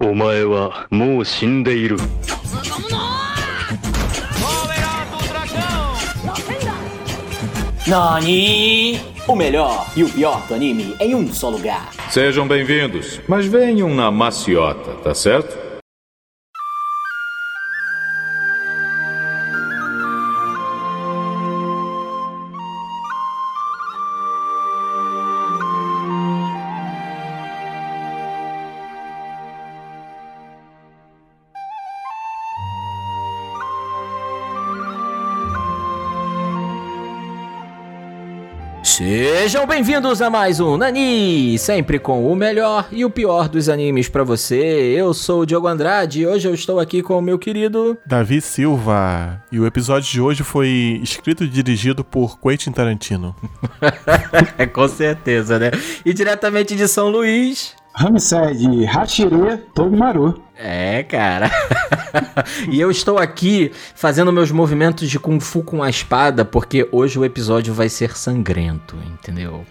お前はもう死んでいる Nani! O melhor e o pior do anime em um só lugar. Sejam bem-vindos, mas venham na maciota, tá certo? Sejam bem-vindos a mais um Nani, sempre com o melhor e o pior dos animes pra você. Eu sou o Diogo Andrade e hoje eu estou aqui com o meu querido Davi Silva. E o episódio de hoje foi escrito e dirigido por Quentin Tarantino. com certeza, né? E diretamente de São Luís, Ramsed Hashire Togimaru. É, cara. e eu estou aqui fazendo meus movimentos de Kung Fu com a espada, porque hoje o episódio vai ser sangrento, entendeu?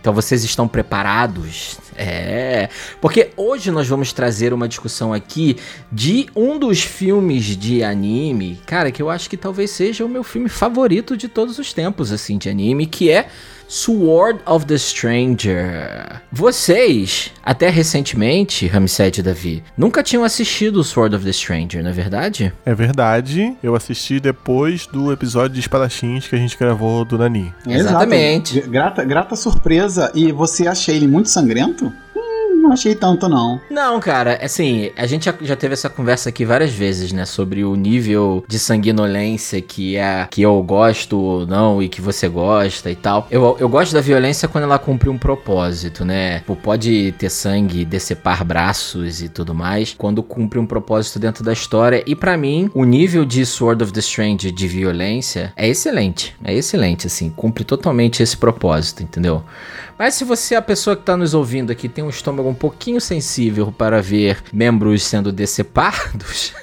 Então vocês estão preparados? É. Porque hoje nós vamos trazer uma discussão aqui de um dos filmes de anime, cara, que eu acho que talvez seja o meu filme favorito de todos os tempos, assim, de anime, que é Sword of the Stranger. Vocês, até recentemente, Ramsed e Davi, nunca tinham assistido Sword of the Stranger, não é verdade? É verdade, eu assisti depois do episódio de Espadachins que a gente gravou do Nani. Exatamente. Exato. Grata, grata surpresa. E você acha ele muito sangrento? Não achei tanto, não. Não, cara, assim, a gente já teve essa conversa aqui várias vezes, né? Sobre o nível de sanguinolência que é que eu gosto ou não e que você gosta e tal. Eu, eu gosto da violência quando ela cumpre um propósito, né? Tipo, pode ter sangue, decepar braços e tudo mais, quando cumpre um propósito dentro da história. E para mim, o nível de Sword of the Strange de violência é excelente. É excelente, assim, cumpre totalmente esse propósito, entendeu? Mas se você é a pessoa que tá nos ouvindo aqui tem um estômago um pouquinho sensível para ver membros sendo decepados,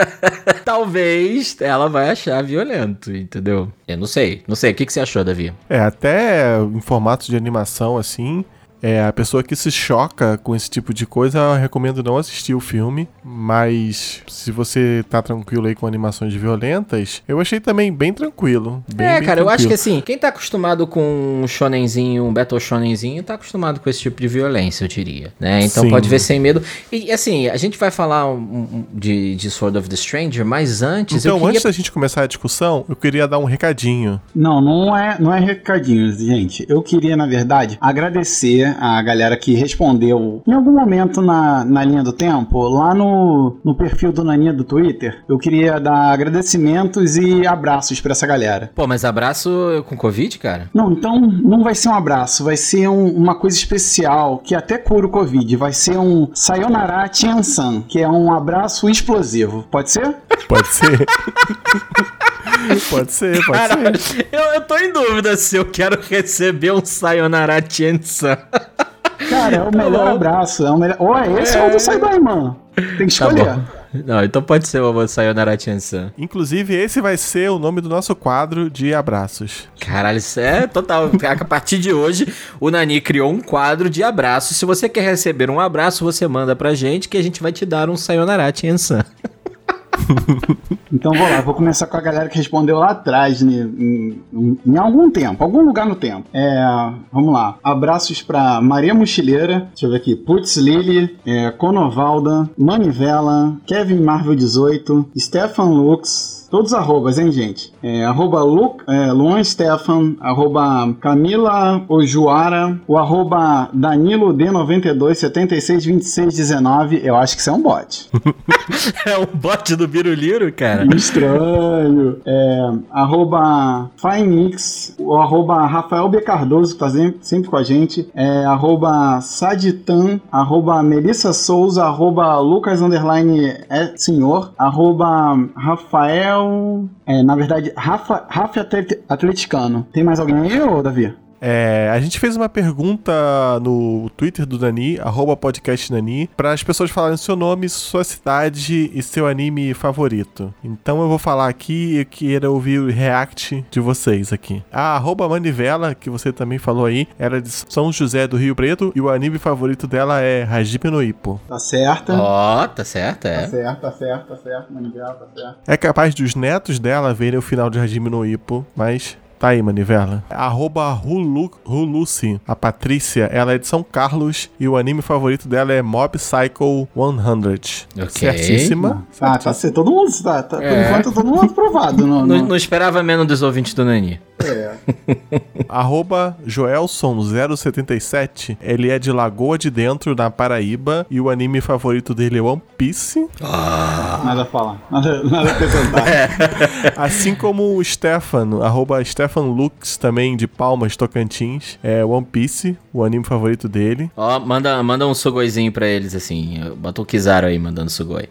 talvez ela vai achar violento, entendeu? Eu não sei. Não sei. O que, que você achou, Davi? É, até em formatos de animação assim. É, a pessoa que se choca com esse tipo de coisa, eu recomendo não assistir o filme. Mas se você tá tranquilo aí com animações violentas, eu achei também bem tranquilo. Bem, é, bem cara, eu acho tranquilo. que assim, quem tá acostumado com um shonenzinho, um battle shonenzinho, tá acostumado com esse tipo de violência, eu diria, né? Então Sim. pode ver sem medo. E assim, a gente vai falar de, de Sword of the Stranger, mas antes Então, eu queria... antes da gente começar a discussão, eu queria dar um recadinho. Não, não é, não é recadinhos, gente. Eu queria, na verdade, agradecer a galera que respondeu em algum momento na, na linha do tempo, lá no, no perfil do Naninha do Twitter. Eu queria dar agradecimentos e abraços pra essa galera. Pô, mas abraço com Covid, cara? Não, então não vai ser um abraço, vai ser um- uma coisa especial que até cura o Covid. Vai ser um Sayonara Tiansan, que é um abraço explosivo. Pode ser? Pode ser? pode ser, pode Caralho, ser. eu, eu tô em dúvida se eu quero receber um Sayonara Tiansan. Cara, é o melhor abraço. É o melhor... Ou é esse ou é o do Saibaman. Tem que Tá escolher. bom. Não, então pode ser o Sayonara Tiansan. Inclusive, esse vai ser o nome do nosso quadro de abraços. Caralho, isso é total. A partir de hoje, o Nani criou um quadro de abraços. Se você quer receber um abraço, você manda pra gente que a gente vai te dar um Sayonara Tiansan. Então vou lá, vou começar com a galera que respondeu lá atrás, né, em, em- algum tempo, algum lugar no tempo. É, vamos lá. Abraços pra Maria Mochileira, deixa eu ver aqui, Putz Lily, é, Conovalda, Manivela, Kevin Marvel 18, Stefan Lux. Todos arrobas, hein, gente? É, arroba Lu, é, Luan Stefan, arroba Camila Ojuara, o arroba Danilo D92 76 26 19. Eu acho que isso é um bot. É um bot do Biruliro, cara. Estranho. É, arroba Finix, o arroba Rafael B. Cardoso, que tá sempre, sempre com a gente. É, arroba Saditan, arroba Melissa Souza, arroba Lucas Underline é senhor, arroba Rafael. É, na verdade, Rafa, Rafa Atlet- Atleticano. Tem mais alguém aí, ô Davi? É, a gente fez uma pergunta no Twitter do Dani, arroba podcast para as pessoas falarem seu nome, sua cidade e seu anime favorito. Então eu vou falar aqui e queira ouvir o react de vocês aqui. A arroba Manivela, que você também falou aí, era de São José do Rio Preto e o anime favorito dela é Hajime no Ippo. Tá certa. Ó, tá certo, Tá é. certo, tá certo, tá certo, Manivela, tá certo. É capaz dos netos dela verem o final de Hajime no Ippo, mas tá aí, Manivela. Arroba Hulu, Huluci. A Patrícia, ela é de São Carlos e o anime favorito dela é Mob Psycho 100. Ok. Certíssima. Ah, tá certo. Todo mundo tá, tá por É. enquanto todo mundo aprovado. No, Não, no- não esperava menos dos ouvintes do Nani. É. Arroba Joelson077. Ele é de Lagoa de Dentro, na Paraíba. E o anime favorito dele é One Piece. Nada a falar. Nada, nada a acrescentar. Assim como o Stefan, arroba Stefan Lux, também de Palmas, Tocantins. É One Piece, o anime favorito dele. Ó, oh, manda, manda um sugoizinho pra eles, assim. Bota o Kizaru aí mandando sugoi.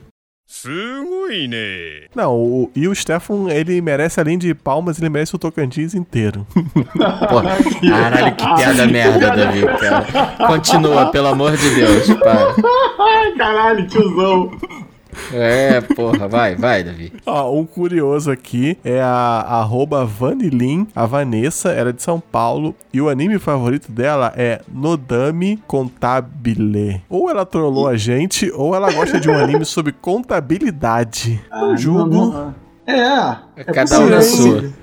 Não, o, e o Stefan, ele merece, além de palmas, ele merece o Tocantins inteiro. Porra, caralho, que piada merda, Davi, cara. Continua, pelo amor de Deus, para. Caralho, tiozão. É, porra, vai, vai, Davi. Ó, um curioso aqui é a arroba Vanilin, a Vanessa, era de São Paulo, e o anime favorito dela é Nodame Contabile. Ou ela trollou a gente, ou ela gosta de um anime sobre contabilidade. Não julgo. não, não. É, é Cada um na possível, sua.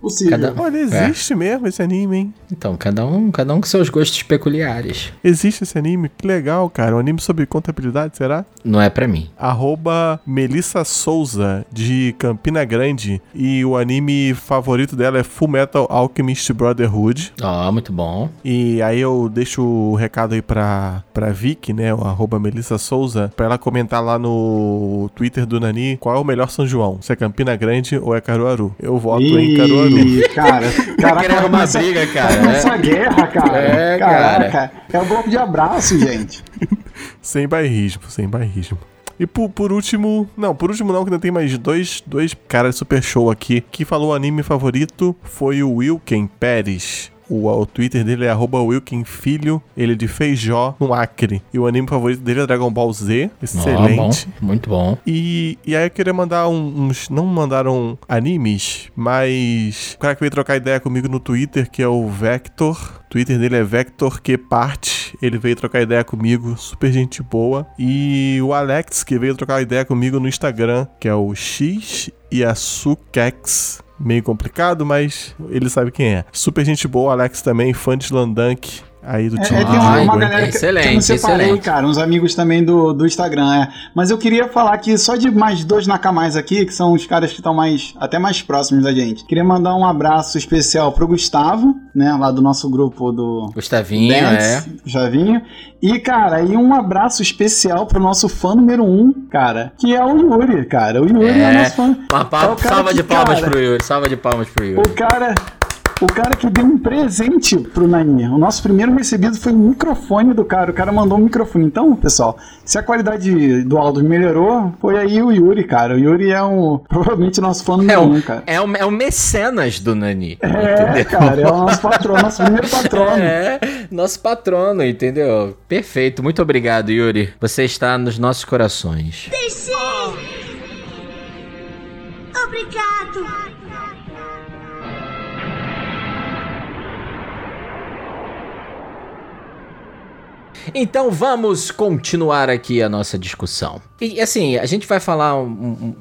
Possível. Cada- Olha, existe mesmo esse anime, hein? Então, cada um, cada um com seus gostos peculiares. Existe esse anime? Que legal, cara. Um anime sobre contabilidade, será? Não é pra mim. Arroba Melissa Souza, de Campina Grande. E o anime favorito dela é Full Metal Alchemist Brotherhood. Ó, muito bom. E aí eu deixo o recado aí pra, pra Vicky, né? O arroba Melissa Souza, pra ela comentar lá no Twitter do Nani qual é o melhor São João. Se é Campina Grande ou é Caruaru. Eu voto em Caruaru. Ih, cara, caraca, querendo vai uma briga, cara, vai começar a guerra, cara. É, Caraca, É o bloco de abraço, gente. Sem bairrismo, sem bairrismo. E por, por último, não, por último não, que ainda tem mais dois, dois caras super show aqui. Que falou o anime favorito foi o Wilken Pérez. O, o Twitter dele é arroba Wilken Filho, ele é de Feijó, no Acre. E o anime favorito dele é Dragon Ball Z, excelente. bom, muito bom. E, e aí eu queria mandar um- uns. Não mandaram animes, mas. O cara que veio trocar ideia comigo no Twitter, que é o Vector. O Twitter dele é Vector Que Parte. Ele veio trocar ideia comigo, super gente boa. E o Alex, que veio trocar ideia comigo no Instagram, que é o X e a Sukex. Meio complicado, mas ele sabe quem é. Super gente boa, Alex também, fã de Slandunk. Aí do É, time é, tem uma, uma galera que, excelente, que eu não separei, excelente. cara, uns amigos também do, do Instagram, é. Mas eu queria falar que só de mais dois Nakamais aqui, que são os caras que estão mais, até mais próximos da gente. Queria mandar um abraço especial pro Gustavo, né, lá do nosso grupo do Gustavinho, Dance, é. Gustavinho. E, cara, e um abraço especial pro nosso fã número um, cara, que é o Yuri, cara. O Yuri é, É. nosso fã. Uma pa- É salva que, de palmas cara, pro Yuri, salva de palmas pro Yuri. O cara. O cara que deu um presente pro Nani. O nosso primeiro recebido foi o microfone do cara. O cara mandou um microfone. Então, pessoal, se a qualidade do áudio melhorou, foi aí o Yuri, cara. O Yuri é um. Provavelmente o nosso fã É número o, um, cara. é, o, é o mecenas do Nani. É, cara, é o nosso patrono, nosso primeiro patrono. É, nosso patrono, entendeu? Perfeito, muito obrigado, Yuri. Você está nos nossos corações. Deixe! Obrigado! Então vamos continuar aqui a nossa discussão. E assim, a gente vai falar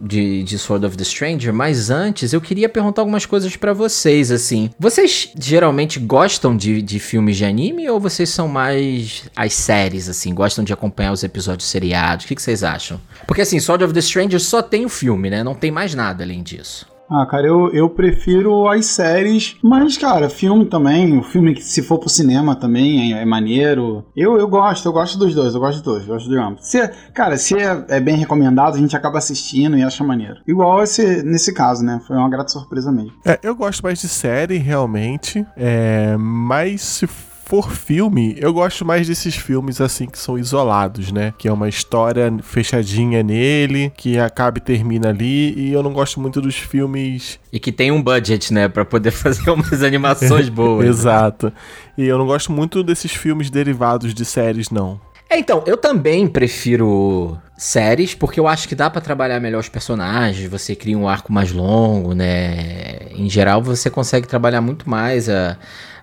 de, de Sword of the Stranger, mas antes eu queria perguntar algumas coisas pra vocês, assim. Vocês geralmente gostam de, de filmes de anime ou vocês são mais as séries, assim? Gostam de acompanhar os episódios seriados? O que, que vocês acham? Porque assim, Sword of the Stranger só tem o filme, né? Não tem mais nada além disso. Ah, cara, eu, eu prefiro as séries, mas, cara, filme também. O filme que se for pro cinema também é, é maneiro. Eu, eu gosto, eu gosto dos dois, eu gosto dos dois, eu gosto de ambos. Se, é- cara, se é, é bem recomendado, a gente acaba assistindo e acha maneiro. Igual esse, nesse caso, né? Foi uma grata surpresa mesmo. É, eu gosto mais de série, realmente. É, mas se for filme, eu gosto mais desses filmes assim que são isolados, né? Que é uma história fechadinha nele, que acaba e termina ali. E eu não gosto muito dos filmes. E que tem um budget, né? Pra poder fazer umas animações boas. Exato. E eu não gosto muito desses filmes derivados de séries, não. É, então, eu também prefiro séries, porque eu acho que dá pra trabalhar melhor os personagens, você cria um arco mais longo, né? Em geral, você consegue trabalhar muito mais a,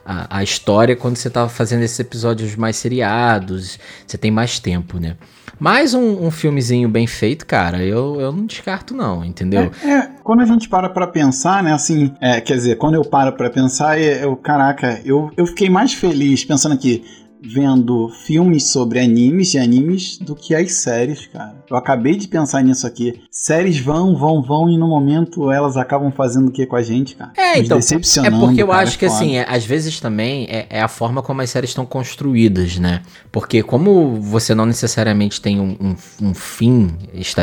a, a história quando você tá fazendo esses episódios mais seriados, você tem mais tempo, né? Mas um, um filmezinho bem feito, cara, eu, eu não descarto não, entendeu? É, é, quando a gente para pra pensar, né, assim, é, quer dizer, quando eu paro pra pensar, eu, eu caraca, eu, eu fiquei mais feliz pensando aqui, vendo filmes sobre animes e animes do que as séries, cara. Eu acabei de pensar nisso aqui. Séries vão, vão, vão e no momento elas acabam fazendo o que com a gente, cara? É, Nos então. É porque eu cara, acho que assim, é, às vezes também é, é a forma como as séries estão construídas, né? Porque como você não necessariamente tem um, um- um fim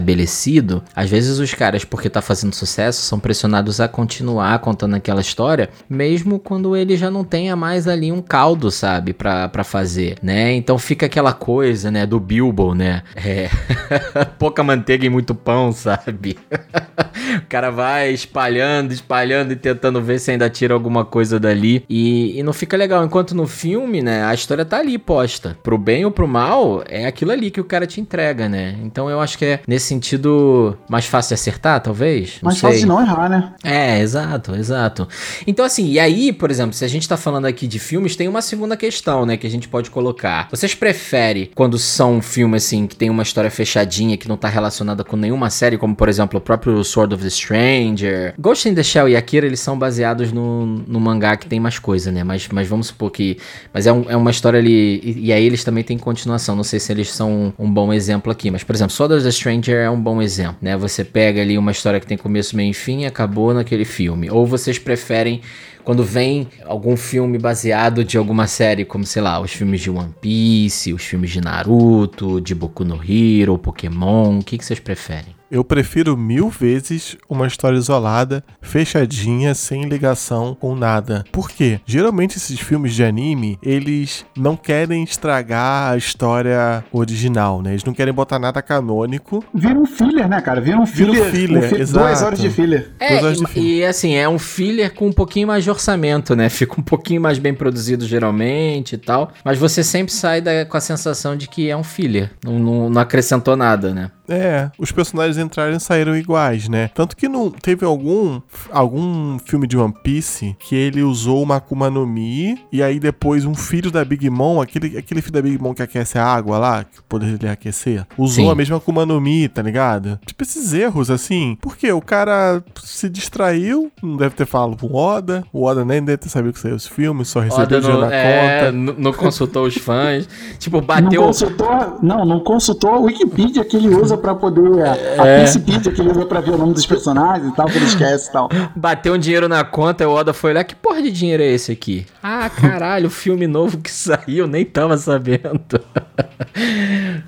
estabelecido, às vezes os caras, porque tá fazendo sucesso, são pressionados a continuar contando aquela história, mesmo quando ele já não tenha mais ali um caldo, sabe, pra, pra fazer, né? Então fica aquela coisa, né, do Bilbo, né? É. Pouca manteiga e muito pão, sabe? O cara vai espalhando, espalhando e tentando ver se ainda tira alguma coisa dali. E, e não fica legal. Enquanto no filme, né, a história tá ali posta. Pro bem ou pro mal, é aquilo ali que o cara te entrega, né? Então eu acho que é, nesse sentido, mais fácil de acertar, talvez? Não Mas sei. fácil de não errar, né? É, exato, exato. Então, assim, e aí, por exemplo, se a gente tá falando aqui de filmes, tem uma segunda questão, né, que a gente pode colocar. Vocês preferem quando são um filme, assim, que tem uma história fechadinha, que não tá relacionada com nenhuma série, como, por exemplo, o próprio Sword of the Stranger? Ghost in the Shell e Akira, eles são baseados no, no mangá que tem mais coisa, né, mas, mas vamos supor que... Mas é, um- é uma história ali... E, e aí eles também têm continuação, não sei se eles são um bom exemplo aqui, mas, por exemplo, Sword of the Stranger é um bom exemplo, né? Você pega ali uma história que tem começo, meio e fim e acabou naquele filme. Ou vocês preferem quando vem algum filme baseado de alguma série, como sei lá, os filmes de One Piece, os filmes de Naruto, de Boku no Hero, Pokémon, o que, que vocês preferem? Eu prefiro mil vezes uma história isolada, fechadinha, sem ligação com nada. Por quê? Geralmente esses filmes de anime, eles não querem estragar a história original, né? Eles não querem botar nada canônico. Vira um filler, né, cara? Vira um Vira um filler. filler, um fi- exato. Duas horas de filler. É, Duas horas de e, filme. e, assim, é um filler com um pouquinho mais de orçamento, né? Fica um pouquinho mais bem produzido geralmente e tal. Mas você sempre sai da- com a sensação de que é um filler. Não, não- não acrescentou nada, né? É, os personagens entraram e saíram iguais, né? Tanto que não teve algum algum filme de One Piece que ele usou uma Akuma no Mi e aí depois um filho da Big Mom, aquele, aquele filho da Big Mom que aquece a água lá, que o poder dele é aquecer, usou Sim. a mesma Akuma no Mi, tá ligado? Tipo esses erros assim. Porque o cara se distraiu, não deve ter falado com o Oda, o Oda nem deve ter sabido que saiu esse filme, só recebeu Oda dinheiro não, na é, conta. não- não consultou os fãs. tipo, Não bateu. consultou, não, não consultou a Wikipedia que ele usa pra poder. É. a Wikipedia que ele usa pra ver o nome dos personagens e tal, que ele esquece e tal. Bateu um dinheiro na conta, o Oda foi olhar, que porra de dinheiro é esse aqui? Ah, caralho, filme novo que saiu, nem tava sabendo.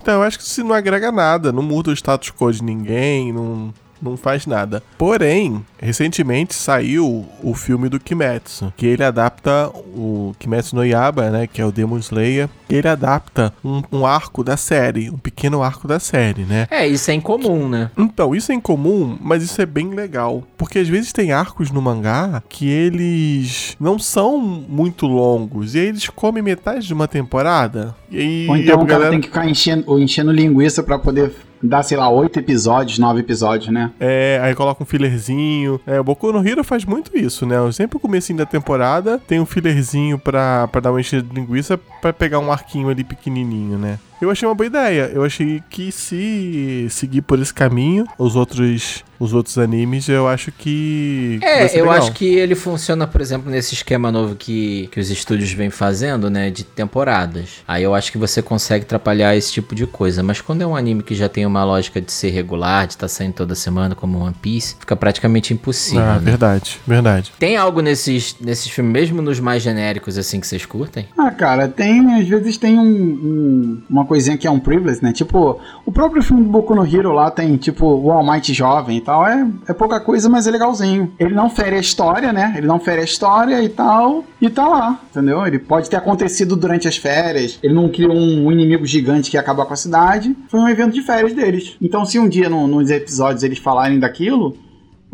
Então, eu acho que isso não agrega nada, não muda o status quo de ninguém, não, não faz nada. Porém, recentemente saiu o filme do Kimetsu, que ele adapta o Kimetsu no Yaba, né, que é o Demon Slayer, ele adapta um, um arco da série, um pequeno arco da série, né? É, isso é incomum, né? Então, isso é incomum, mas isso é bem legal. Porque às vezes tem arcos no mangá que eles não são muito longos. E aí eles comem metade de uma temporada. E aí Ou então a o cara galera- tem que ficar enchendo, enchendo linguiça pra poder dar, sei lá, oito episódios, nove episódios, né? É, aí coloca um fillerzinho. É, o Boku no Hero faz muito isso, né? Sempre no comecinho da temporada tem um fillerzinho pra, pra dar uma enchida de linguiça pra pegar um arquinho ali pequenininho, né? Eu achei uma boa ideia. Eu achei que se seguir por esse caminho, os outros, os outros animes, eu acho que. que vai ser É, eu legal. acho que ele funciona, por exemplo, nesse esquema novo que, que os estúdios vêm fazendo, né, de temporadas. Aí eu acho que você consegue atrapalhar esse tipo de coisa. Mas quando é um anime que já tem uma lógica de ser regular, de estar saindo toda semana, como One Piece, fica praticamente impossível, Ah, né? verdade, verdade. Tem algo nesses, nesses filmes, mesmo nos mais genéricos, assim, que vocês curtem? Ah, cara, tem, às vezes tem um, um- uma uma coisinha que é um privilege, né? Tipo, o próprio filme do Boku no Hero lá tem, tipo, o All Might jovem e tal. É, é pouca coisa, mas é legalzinho. Ele não fere a história, né? Ele não fere a história e tal. E tá lá, entendeu? Ele pode ter acontecido durante as férias. Ele não criou um, um inimigo gigante que ia acabar com a cidade. Foi um evento de férias deles. Então, se um dia no- nos episódios eles falarem daquilo,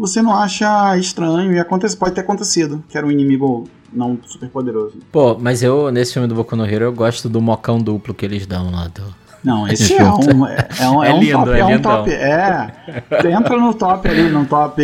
você não acha estranho e acontece, pode ter acontecido, que era um inimigo não super poderoso. Pô, mas eu, nesse filme do Boku no Hero, eu gosto do mocão duplo que eles dão lá. Do... Não, esse é um, é, é um, é É um lindo, top, é é, um top, é. Entra no top ali, no top,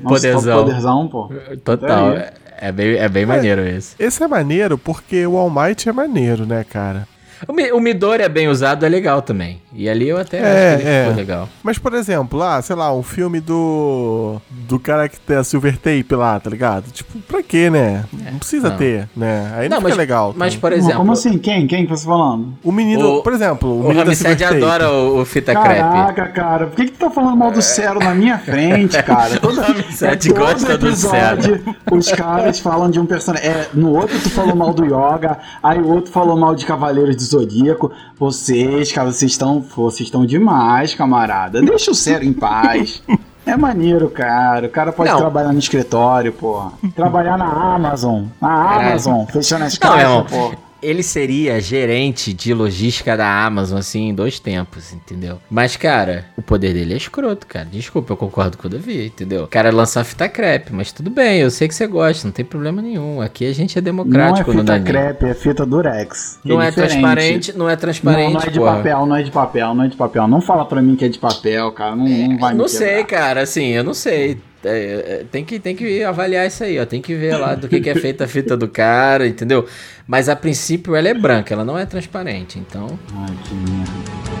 nossa, Poderzão. top poderzão, pô. Total. É, é bem, é bem maneiro esse. Esse é maneiro porque o All Might é maneiro, né, cara? O, Mi- o Midori é bem usado, é legal também. E ali eu até É, acho que ele é. ficou legal. Mas, por exemplo, lá, sei lá, um filme do. do cara que tem a Silver Tape lá, tá ligado? Tipo, pra quê, né? Não precisa não. ter, né? Aí não, Não, fica mas, legal. mas tá? por Não, exemplo, como assim? Quem? Quem que você tá falando? O menino, o- por exemplo, o, o menino Ramsed adora o, o fita crepe. Caraca, cara, por que, que tu tá falando mal do Cero na minha frente, cara? Toda, Ramsed todo gosta do episódio, Os caras falam de um personagem. É, no outro tu falou mal do Yoga, aí o outro falou mal de Cavaleiros do Zodíaco. Vocês, cara, vocês estão, vocês estão demais, camarada. Deixa o Cero em paz. É maneiro, cara. O cara pode Não. trabalhar no escritório, porra. Trabalhar na Amazon. Na. Amazon, fechando as Não, caixas, irmão. porra. Ele seria gerente de logística da Amazon, assim, em dois tempos, entendeu? Mas, cara, o poder dele é escroto, cara. Desculpa, eu concordo com o Davi, entendeu? O cara lança uma fita crepe, mas tudo bem, eu sei que você gosta, não tem problema nenhum. Aqui a gente é Não é democrático no fita crepe, é fita durex. Não é, diferente. transparente, não é transparente, não, não é de porra. papel, não é de papel, não é de papel. Não fala pra mim que é de papel, cara. Não, não vai me Não sei, cara, assim, eu não sei. É, é, tem, que, tem que avaliar isso aí, ó. Tem que ver lá do que, que é feita a fita do cara, entendeu? Mas a princípio ela é branca, ela não é transparente, então. Ai, que merda.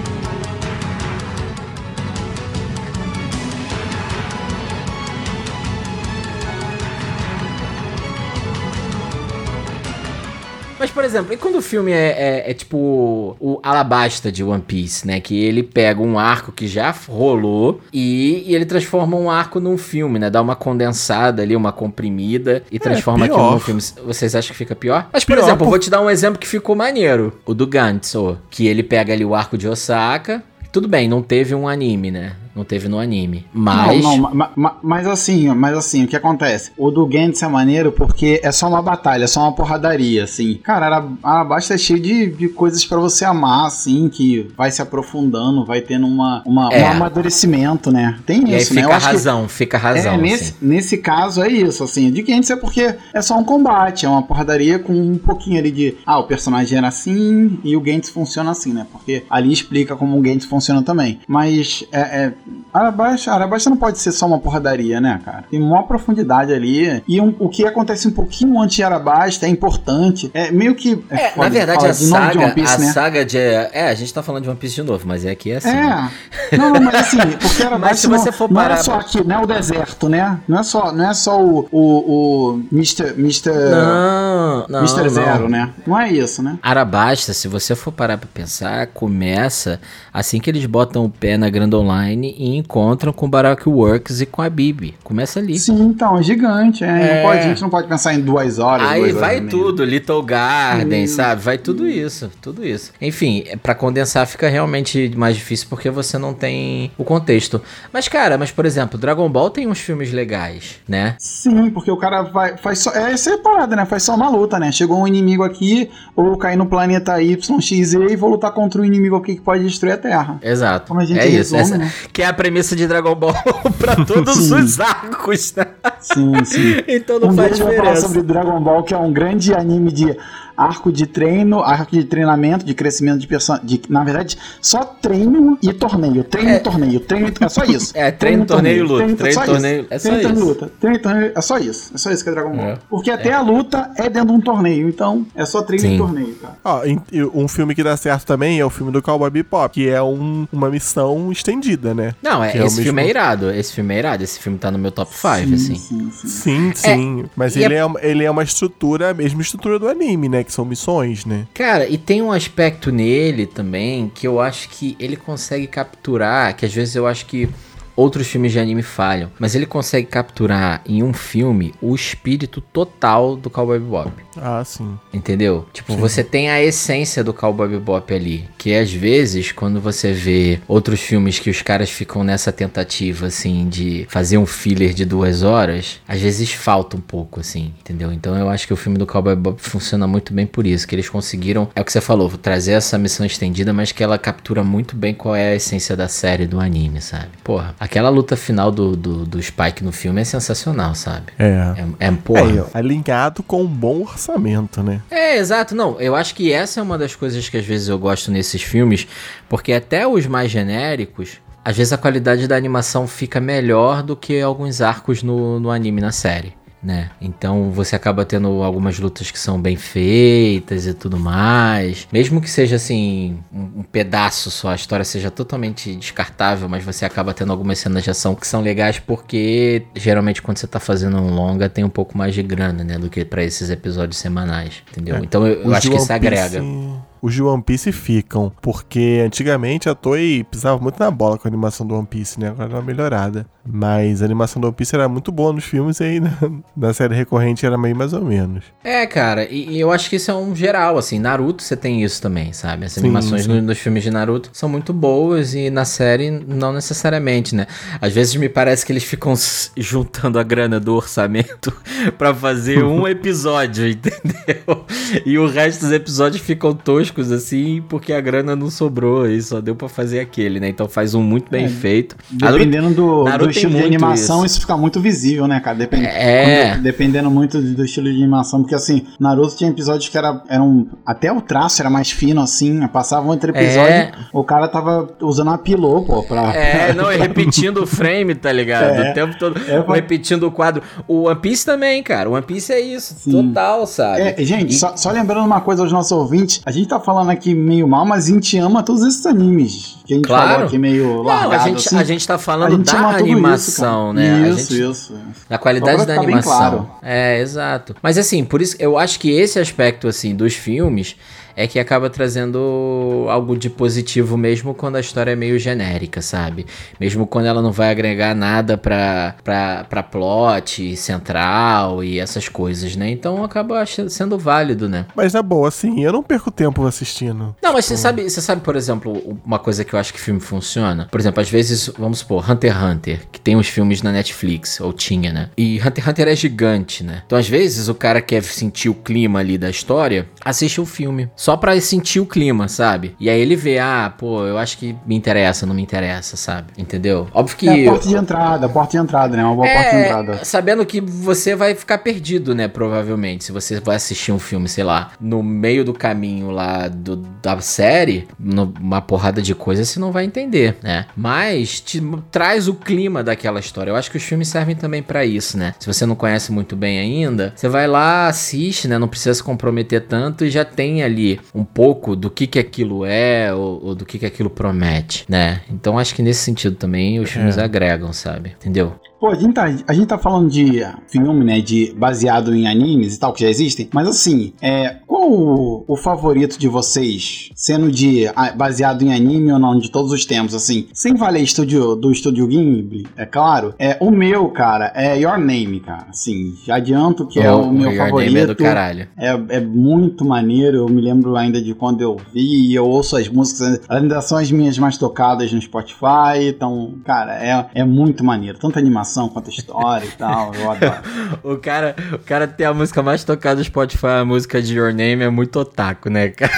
Mas, por exemplo, e quando o filme é, é- é tipo o Alabasta de One Piece, né? Que ele pega um arco que já rolou e, e ele transforma um arco num filme, né? Dá uma condensada ali, uma comprimida e transforma aquilo num filme. Vocês acham que fica pior? Mas, por Pior, exemplo, por- vou te dar um exemplo que ficou maneiro. O do Gantz, que ele pega ali o arco de Osaka. Tudo bem, não teve um anime, né? Não teve no anime. Mas. Não, não, ma- ma- mas assim, mas assim, o que acontece? O do Gantz é maneiro porque é só uma batalha, é só uma porradaria, assim. Cara, Ara- Arabasta é cheio de, de coisas pra você amar, assim, que vai se aprofundando, vai tendo uma, uma- É. um amadurecimento, né? Tem E aí isso, né? fica a acho que- razão, fica a razão. é, nesse, assim. nesse caso é isso, assim. De Gantz é porque é só um combate, é uma porradaria com um pouquinho ali de. Ah, o personagem era assim e o Gantz funciona assim, né? Porque ali explica como o Gantz funciona também. Mas é. é Arabasta, Arabasta não pode ser só uma porradaria, né, cara? Tem uma profundidade ali. E um- o que acontece um pouquinho antes de Arabasta é importante. É meio que. É, foda na verdade, a nome de saga, One Piece, a né? saga de. É, a gente tá falando de One Piece de novo, mas é aqui é assim. né? É. Não, não, mas assim, porque Arabasta Mas se você não, for não parar é só aqui, não é o deserto, né? Não é só, não é só o, o, o Mr. Mr. Não, não. Mr. não. Zero, né? Não é isso, né? Arabasta, se você for parar pra pensar, começa assim que eles botam o pé na Grand Online e encontram com o Baroque Works e com a Bibi. Começa ali. Sim, então, é gigante. É, É. Pode, a gente não pode pensar em duas horas. Aí duas horas vai meia. tudo, Little Garden, sabe? Vai tudo isso, tudo isso. Enfim, é, pra condensar fica realmente mais difícil porque você não tem o contexto. Mas, cara, mas por exemplo, Dragon Ball tem uns filmes legais, né? Sim, porque o cara vai, faz só. É essa é né? Faz só uma luta, né? Chegou um inimigo aqui, ou caí no planeta YXZ e vou lutar contra um inimigo aqui que pode destruir a Terra. Exato. Como a gente é isso. resume, essa- né? Que é a premissa de Dragon Ball pra todos Sim. os arcos, né? Sim, sim. Então não um faz diferença. sobre Dragon Ball, que é um grande anime de arco de treino, arco de treinamento, de crescimento de personagem. Na verdade, só treino e torneio. Treino e torneio. Treino e... É só isso. É, treino, torneio e luta. Treino, torneio- é só treino, torneio e isso. luta. Treino, e torneio. É só isso. É só isso que é Dragon Ball. É. Porque até a luta é dentro de um torneio. Então, é só treino Sim. e torneio, cara. Ó, e um filme que dá certo também é o filme do Cowboy Bebop, que é um- uma missão estendida, né? Não, é, Que é esse mesmo- filme é irado. Esse filme é irado. Esse filme tá no meu top 5, assim. Sim, sim, sim. Sim, sim. Mas ele é- é, uma- ele é uma estrutura, a mesma estrutura do anime, né? Que são missões, né? Cara, e tem um aspecto nele também que eu acho que ele consegue capturar, que às vezes eu acho que outros filmes de anime falham, mas ele consegue capturar em um filme o espírito total do Cowboy Bebop. Ah, sim. Entendeu? Tipo, você tem a essência do Cowboy Bebop ali. Que às vezes, quando você vê outros filmes que os caras ficam nessa tentativa, assim, de fazer um filler de duas horas, às vezes falta um pouco, assim, entendeu? Então eu acho que o filme do Cowboy Bebop funciona muito bem por isso. Que eles conseguiram, é o que você falou, trazer essa missão estendida, mas que ela captura muito bem qual é a essência da série, do anime, sabe? Porra, aquela luta final do, do, do Spike no filme é sensacional, sabe? É. É, é porra. É, alinhado com um bom orçamento, né? É, exato. Não, eu acho que essa é uma das coisas que às vezes eu gosto nesses filmes, porque até os mais genéricos, às vezes a qualidade da animação fica melhor do que alguns arcos no, no anime, na série. Né? Então você acaba tendo algumas lutas que são bem feitas e tudo mais. Mesmo que seja assim, um, um pedaço só, a história seja totalmente descartável, mas você acaba tendo algumas cenas de ação que são legais porque geralmente quando você tá fazendo um longa tem um pouco mais de grana, né? Do que para esses episódios semanais, entendeu? É. Então eu, eu acho que isso agrega. Piece- Os de One Piece ficam, porque antigamente a Toei pisava muito na bola com a animação do One Piece, né? Agora deu uma melhorada. Mas a animação do One Piece era muito boa nos filmes e aí na, na série recorrente era meio mais ou menos. É, cara, e, e eu acho que isso é um geral, assim. Naruto você tem isso também, sabe? As Sim, animações sim. nos filmes de Naruto são muito boas e na série não necessariamente, né? Às vezes me parece que eles ficam juntando a grana do orçamento pra fazer um episódio, entendeu? E o resto dos episódios ficam toscos, assim, porque a grana não sobrou e só deu pra fazer aquele, né? Então faz um muito bem É, feito. Dependendo do, Naruto do tem estilo de animação, isso. isso. fica muito visível, né, cara? Depende, É. dependendo muito do estilo de animação, porque assim, Naruto tinha episódios que era, eram. Até o traço era mais fino, assim, passavam entre episódio, É. o cara tava usando uma pilô, pô, pra. É, não, e repetindo o frame, tá ligado? É. O tempo todo, É, vai- repetindo o quadro. O One Piece também, cara. O One Piece é isso, Sim. total, sabe? É, gente, E- só, só lembrando uma coisa aos nossos ouvintes, a gente tá falando aqui meio mal, mas a gente ama todos esses animes que a gente Claro. falou aqui meio Não, largado, a gente, assim. a gente tá A falando gente da ama tudo animação, isso, né? Isso, gente- isso. Da qualidade da animação. claro. É, exato. Mas assim, por isso eu acho que esse aspecto assim dos filmes é que acaba trazendo algo de positivo mesmo quando a história é meio genérica, sabe? Mesmo quando ela não vai agregar nada pra, pra, pra plot central e essas coisas, né? Então acaba sendo válido, né? Mas na boa, assim, eu não perco tempo assistindo. Não, mas você sabe, você sabe, por exemplo, uma coisa que eu acho que filme funciona? Por exemplo, às vezes, vamos supor, Hunter x Hunter, que tem uns filmes na Netflix, ou tinha, né? E Hunter x Hunter é gigante, né? Então, às vezes, o cara quer sentir o clima ali da história, assiste o filme. Só pra sentir o clima, sabe? E aí ele vê, ah, pô, eu acho que me interessa, não me interessa, sabe? Entendeu? Óbvio que. É a porta de entrada, a porta de entrada, né? Uma boa porta de É, entrada. sabendo que você vai ficar perdido, né? Provavelmente. Se você vai assistir um filme, sei lá, no meio do caminho lá do- da série, numa porrada de coisas, você não vai entender, né? Mas te traz o clima daquela história. Eu acho que os filmes servem também pra isso, né? Se você não conhece muito bem ainda, você vai lá, assiste, né? Não precisa se comprometer tanto e já tem ali um pouco do que que aquilo é ou, ou do que que aquilo promete, né? Então acho que nesse sentido também os filmes agregam, sabe? Entendeu? Pô, a gente, tá, a gente tá falando de filme, né? De baseado em animes e tal, que já existem. Mas assim, é, o, o favorito de vocês? Sendo de ah, baseado em anime ou não, de todos os tempos, assim. Sem valer estúdio, do estúdio Ghibli, é claro. É, o meu, cara, é Your Name, cara. Assim, já adianto que é o, meu Your favorito. Name é do caralho. É, é muito maneiro, eu me lembro ainda de quando eu vi e eu ouço as músicas, ainda são as minhas mais tocadas no Spotify, então, cara, é, é muito maneiro, tanto animação quanto história e tal, eu adoro. O cara, o cara tem a música mais tocada do Spotify, a música de Your Name é muito otaku, né, cara?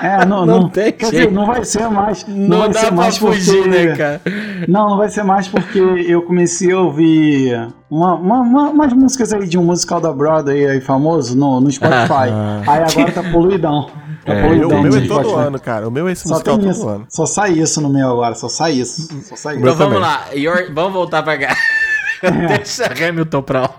É, não, Não não, tem quer dizer, não vai ser mais, não, Não, vai dá ser pra mais fugir, porque, né, cara? Não, não vai ser mais porque eu comecei a ouvir uma, uma- uma- umas músicas aí de um musical da Broadway aí famoso no, no Spotify, aí agora tá poluidão. Tá É, o meu é todo Spotify. ano, cara. O meu é esse Só musical todo isso. ano. Só sai isso no meu agora, só sai isso. Só sai isso. Então vamos lá, Your- vamos voltar pra cá. Deixa Hamilton pra lá.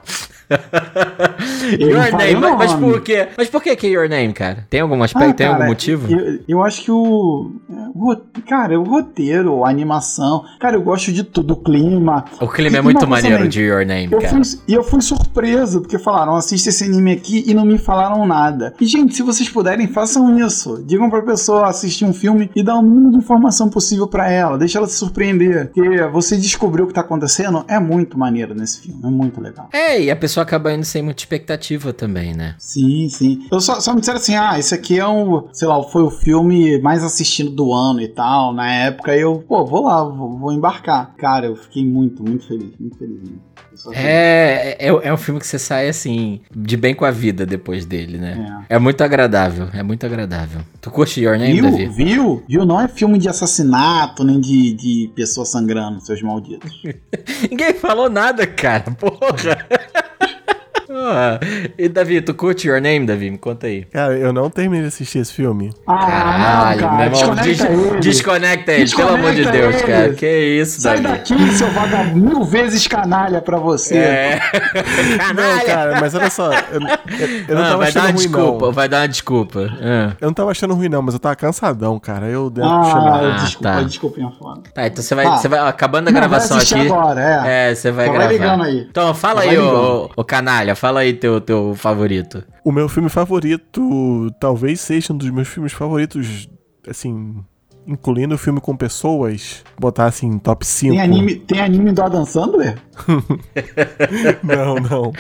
Your Name, mas, mas por quê? Mas por que que Your Name, cara? Tem algum aspecto, Ah, tem algum motivo? Eu, eu acho que o, o Cara, o roteiro, a animação. Cara, eu gosto de tudo, o clima. O clima é muito maneiro também, de Your Name, Eu cara. e eu fui surpreso, porque falaram, assista esse anime aqui e não me falaram nada. E, gente, se vocês puderem, façam isso. Digam pra pessoa assistir um filme e dar o mínimo de informação possível pra ela. Deixa ela se surpreender. Porque você descobriu o que tá acontecendo é muito maneiro nesse filme. É muito legal. É, e a pessoa acaba indo sem muita expectativa também, né? Sim, sim. Eu só, só me disseram assim, ah, esse aqui é um, sei lá, foi o filme mais assistido do ano e tal. Na época eu, pô, vou lá, vou, vou embarcar. Cara, eu fiquei muito, muito feliz, muito feliz. só achei- É, é, é um filme que você sai assim, de bem com a vida depois dele, né? É, muito agradável, é muito agradável. Tu curte Your Name, Viu? Davi? Viu? Viu? Não é filme de assassinato, nem de, de pessoa sangrando, seus malditos. Ninguém falou nada, cara, porra. Ah, e Davi, tu curte Your Name, Davi? Me conta aí. Cara, eu não terminei de assistir esse filme. Caralho, não, meu irmão, des- desconecta ele. desconecta ele, pelo amor de Desconecta Deus, ele. cara. Que isso, Sai Davi? daqui, seu vagabundo, mil vezes canalha pra você. É. Não, cara, mas olha só, eu, eu- eu não Ah, tava vai dar achando uma ruim, desculpa, não. vai dar uma desculpa. Ah. Eu não tava achando ruim, não, mas eu tava cansadão, cara. Eu dei uma Ah, puxada. desculpa, tá. desculpinha foda. Tá, então você vai, Ah. você vai acabando a Não, gravação vai aqui. agora, é. É, você vai Só vai gravar. ligando aí. Então, fala Só aí, vai ô canalha, fala aí teu, teu favorito. O meu filme favorito talvez seja um dos meus filmes favoritos, assim, incluindo o filme com pessoas, botar assim, top 5. Tem anime, tem anime do Adam Sandler? Não, não.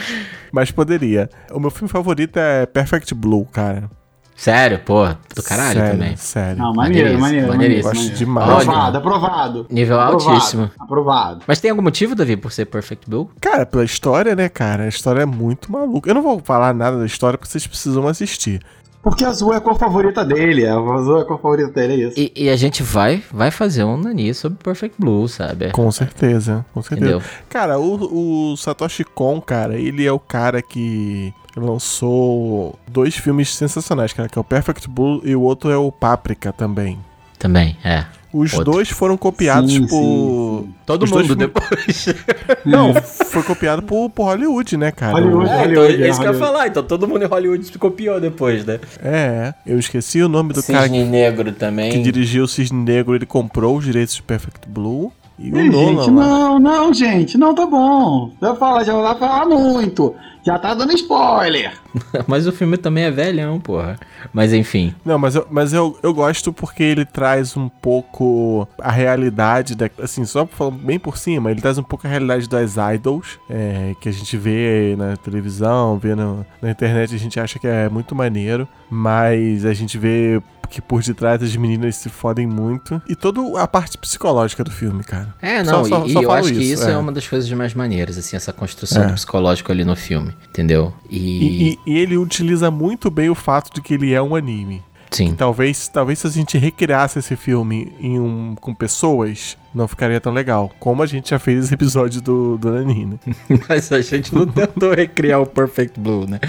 Mas poderia. O meu filme favorito é Perfect Blue, cara. Sério, pô, do caralho sério, também. Sério. Não, maneiro, maneiro. maneiríssimo. maneiro, Gosto maneiro. demais. Aprovado, aprovado. Nível Aprovado, altíssimo. Aprovado. Mas tem algum motivo, Davi, por ser Perfect Blue? Cara, pela história, né, cara? A história é muito maluca. Eu não vou falar nada da história porque vocês precisam assistir. Porque azul é a cor favorita dele. A azul é a cor favorita dele, é isso. E, e a gente vai, vai fazer um Nani sobre Perfect Blue, sabe? Com certeza, com certeza. Entendeu? Cara, o, o Satoshi Kon, cara, ele é o cara que lançou dois filmes sensacionais, cara, que é o Perfect Blue e o outro é o Paprika também. Também, é. Os Outro. dois foram copiados Sim, por. sim, Todo Os mundo depois. Não, foi copiado por, por Hollywood, né, cara? Hollywood. É, então, Hollywood, é isso que eu ia Hollywood. falar. Então todo mundo em Hollywood se copiou depois, né? É, eu esqueci o nome do cara Cisne Negro também. que dirigiu o Cisne Negro, ele comprou os direitos de Perfect Blue. E o Nolan, gente, não, não, gente, não tá bom. Já fala, já vai falar muito. Já tá dando spoiler. Mas o filme também é velhão, porra. Mas enfim. Não, mas, eu, mas eu, eu gosto porque ele traz um pouco a realidade, da, assim, só falando bem por cima, ele traz um pouco a realidade das idols, é, que a gente vê na televisão, vê no- na internet, a gente acha que é muito maneiro, mas a gente vê que por detrás as meninas se fodem muito. E toda a parte psicológica do filme, cara. É, Só- não, só- e, só e eu acho que isso, isso é. é. uma das coisas mais maneiras, assim, essa construção É. do psicológico ali no filme, entendeu? E, E, e- e ele utiliza muito bem o fato de que ele é um anime. sim, Talvez, talvez se a gente recriasse esse filme em um, com pessoas, não ficaria tão legal. Como a gente já fez esse episódio do, do Nani, né? mas a gente não tentou recriar o Perfect Blue, né?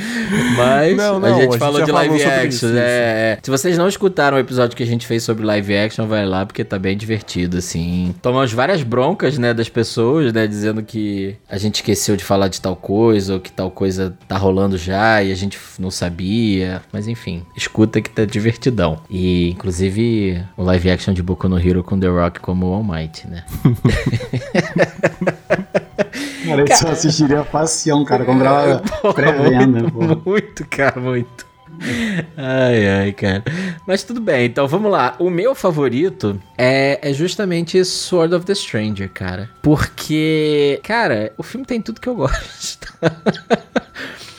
Mas Não, não, a a gente gente falou de live action. isso, é, é. Se vocês não escutaram o episódio que a gente fez sobre live action, vai lá, porque tá bem divertido, assim. Tomamos várias broncas, né, das pessoas, né, dizendo que a gente esqueceu de falar de tal coisa, ou que tal coisa tá rolando já e a gente não sabia. Mas enfim, escuta que tá divertidão. E, inclusive, o live action de Boku no Hero com The Rock como All Might, né? Cara, eu assistiria facião, cara. Comprava pré-venda, pô. Muito, cara, muito. Ai, ai, cara. Mas tudo bem, então vamos lá. O meu favorito é, é justamente Sword of the Stranger, cara. Porque, cara, o filme tem tudo que eu gosto.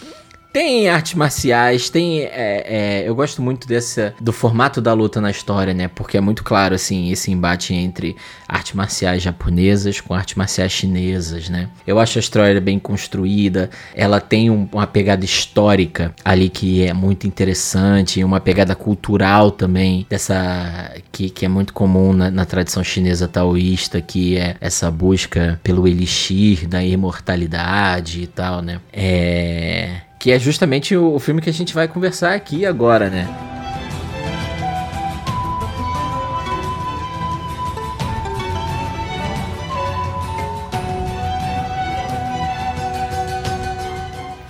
Tem artes marciais, tem. é, é, eu gosto muito dessa, do formato da luta na história, né? Porque é muito claro, assim, esse embate entre artes marciais japonesas com artes marciais chinesas, né? Eu acho a história bem construída, ela tem um- uma pegada histórica ali que é muito interessante, uma pegada cultural também, dessa. que, que é muito comum na, na tradição chinesa taoísta, que é essa busca pelo elixir da imortalidade e tal, né? É. Que é justamente o, filme que a gente vai conversar aqui agora, né?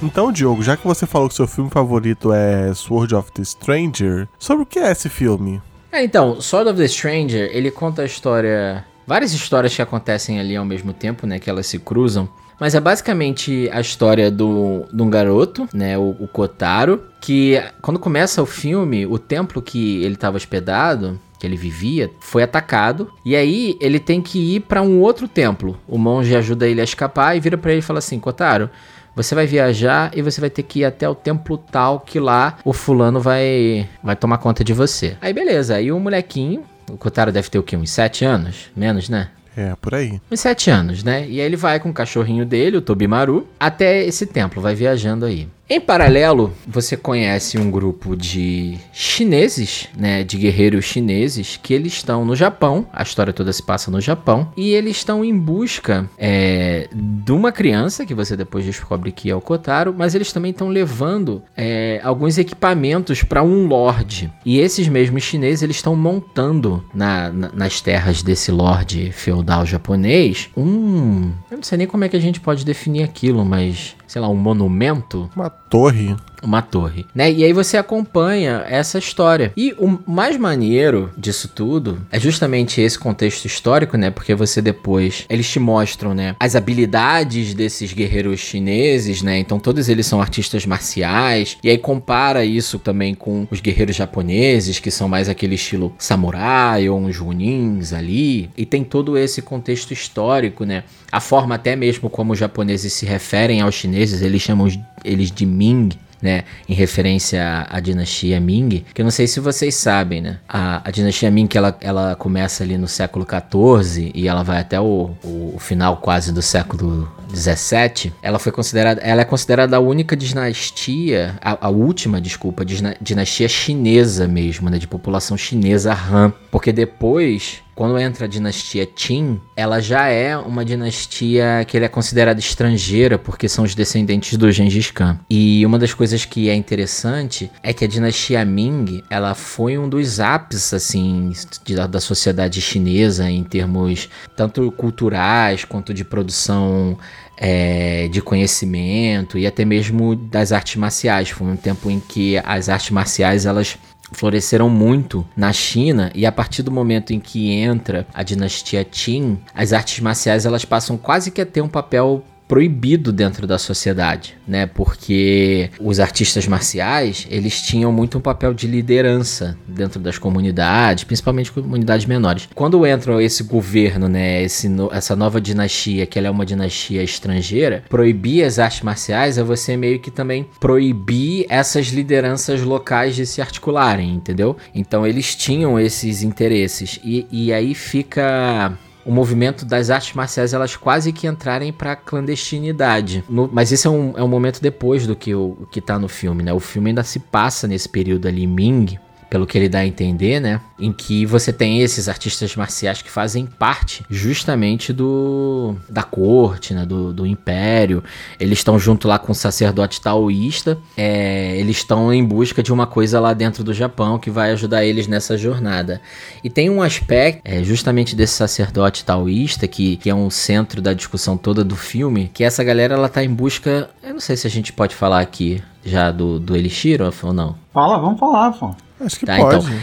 Então, Diogo, já que você falou que seu filme favorito é Sword of the Stranger, sobre o que é esse filme? É, então, Sword of the Stranger, ele conta a história. Várias histórias que acontecem ali ao mesmo tempo, né? Que elas se cruzam. Mas é basicamente a história do, de um garoto, né? O, o Kotaro. Que quando começa o filme, o templo que ele estava hospedado, que ele vivia, foi atacado. E aí ele tem que ir para um outro templo. O monge ajuda ele a escapar e vira para ele e fala assim: Kotaro. Você vai viajar e você vai ter que ir até o templo tal que lá o fulano vai vai tomar conta de você. Aí beleza, aí o molequinho, o Kotaro deve ter o quê? Uns 7 anos? Menos, né? É, por aí. Uns 7 anos, né? E aí ele vai com o cachorrinho dele, o Tobimaru, até esse templo, vai viajando aí. Em paralelo, você conhece um grupo de chineses, né, de guerreiros chineses, que eles estão no Japão, a história toda se passa no Japão, e eles estão em busca é, de uma criança, que você depois descobre que é o Kotaro, mas eles também estão levando é, alguns equipamentos para um lord. E esses mesmos chineses, eles estão montando na, na, nas terras desse lord feudal japonês um... Eu não sei nem como é que a gente pode definir aquilo, mas sei lá, um monumento, Uma torre. uma torre, né? E aí você acompanha essa história. E o mais maneiro disso tudo é justamente esse contexto histórico, né? Porque você depois eles te mostram, né, as habilidades desses guerreiros chineses, né? Então todos eles são artistas marciais. E aí compara isso também com os guerreiros japoneses, que são mais aquele estilo samurai ou uns runins ali. E tem todo esse contexto histórico, né? A forma até mesmo como os japoneses se referem aos chineses, eles chamam eles de Ming, né, em referência à, dinastia Ming, que eu não sei se vocês sabem, né, a, a dinastia Ming ela, ela começa ali no século XIV e ela vai até o, o final quase do século XVII, ela foi considerada, ela é considerada a única dinastia, a, a última, desculpa, dinastia chinesa mesmo, né, de população chinesa Han, porque depois quando entra a dinastia Qin, ela já é uma dinastia que é considerada estrangeira, porque são os descendentes do Gengis Khan. E uma das coisas que é interessante é que a dinastia Ming, ela foi um dos ápices, assim, de- da sociedade chinesa em termos tanto culturais quanto de produção é, de conhecimento e até mesmo das artes marciais. Foi um tempo em que as artes marciais, elas floresceram muito na China e a partir do momento em que entra a dinastia Qin, as artes marciais elas passam quase que a ter um papel proibido dentro da sociedade, né? Porque os artistas marciais, eles tinham muito um papel de liderança dentro das comunidades, principalmente comunidades menores. Quando entra esse governo, né, esse no- essa nova dinastia, que ela é uma dinastia estrangeira, proibir as artes marciais é você meio que também proibir essas lideranças locais de se articularem, entendeu? Então eles tinham esses interesses e, e aí fica o movimento das artes marciais elas quase que entrarem pra clandestinidade. No- mas esse é um, é um momento depois do que, o que tá no filme, né? O filme ainda se passa nesse período ali Ming, pelo que ele dá a entender, né? Em que você tem esses artistas marciais que fazem parte justamente do da corte, né? Do, do império. Eles estão junto lá com o sacerdote taoísta. É, eles estão em busca de uma coisa lá dentro do Japão que vai ajudar eles nessa jornada. E tem um aspecto é, justamente desse sacerdote taoísta que, que é um centro da discussão toda do filme, que essa galera ela tá em busca, eu não sei se a gente pode falar aqui já do, do Elixir ou não. Fala, vamos falar, pô. Acho que Tá, pode. então.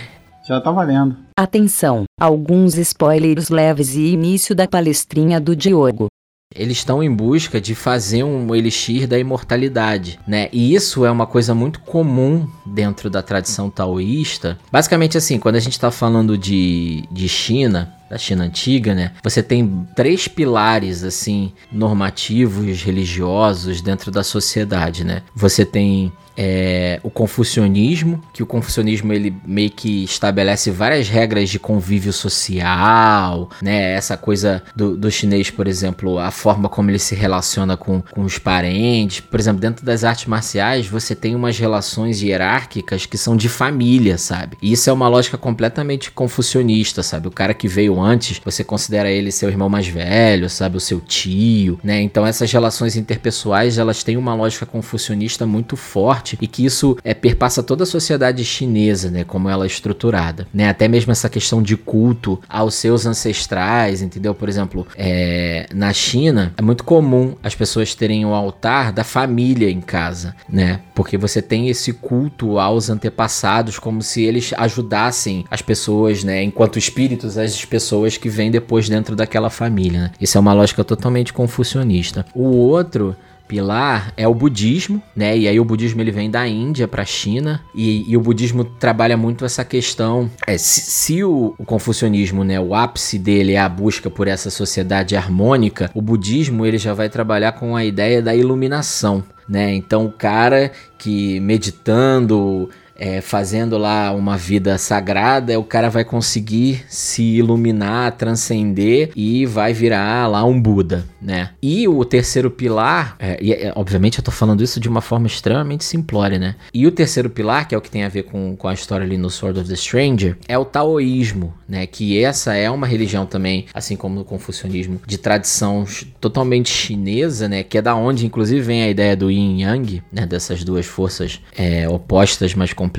Já tá valendo. Atenção, alguns spoilers leves e início da palestrinha do Diogo. Eles estão em busca de fazer um elixir da imortalidade, né? E isso é uma coisa muito comum dentro da tradição taoísta. Basicamente assim, quando a gente tá falando de, de China, da China antiga, né? Você tem três pilares assim normativos religiosos dentro da sociedade, né? Você tem é, o confucionismo, que o confucionismo ele meio que estabelece várias regras de convívio social, né? Essa coisa do, do chinês, por exemplo, a forma como ele se relaciona com, com os parentes. Por exemplo, dentro das artes marciais, você tem umas relações hierárquicas que são de família, sabe? E isso é uma lógica completamente confucionista, sabe? O cara que veio antes, você considera ele seu irmão mais velho, sabe, o seu tio, né? Então essas relações interpessoais, elas têm uma lógica confucionista muito forte e que isso é perpassa toda a sociedade chinesa, né, como ela é estruturada, né? Até mesmo essa questão de culto aos seus ancestrais, entendeu? Por exemplo, é, na China é muito comum as pessoas terem o altar da família em casa, né? Porque você tem esse culto aos antepassados como se eles ajudassem as pessoas, né, enquanto espíritos, as pessoas que vêm depois dentro daquela família. Né? Isso é uma lógica totalmente confucionista. O outro pilar é o budismo, né? E aí o budismo ele vem da Índia para a China e, e, o budismo trabalha muito essa questão. É, se, se o, o, confucionismo, né, o ápice dele é a busca por essa sociedade harmônica, o budismo ele já vai trabalhar com a ideia da iluminação. Né? Então, o cara que meditando, é, fazendo lá uma vida sagrada, o cara vai conseguir se iluminar, transcender e vai virar lá um Buda, né? E o terceiro pilar, é, e é, obviamente eu tô falando isso de uma forma extremamente simplória, né? E o terceiro pilar, que é o que tem a ver com, com a história ali no Sword of the Stranger, é o taoísmo, né? Que essa é uma religião também, assim como o confucionismo, de tradição totalmente chinesa, né? Que é da onde, inclusive, vem a ideia do yin yang, né? Dessas duas forças é, opostas, mas complementares.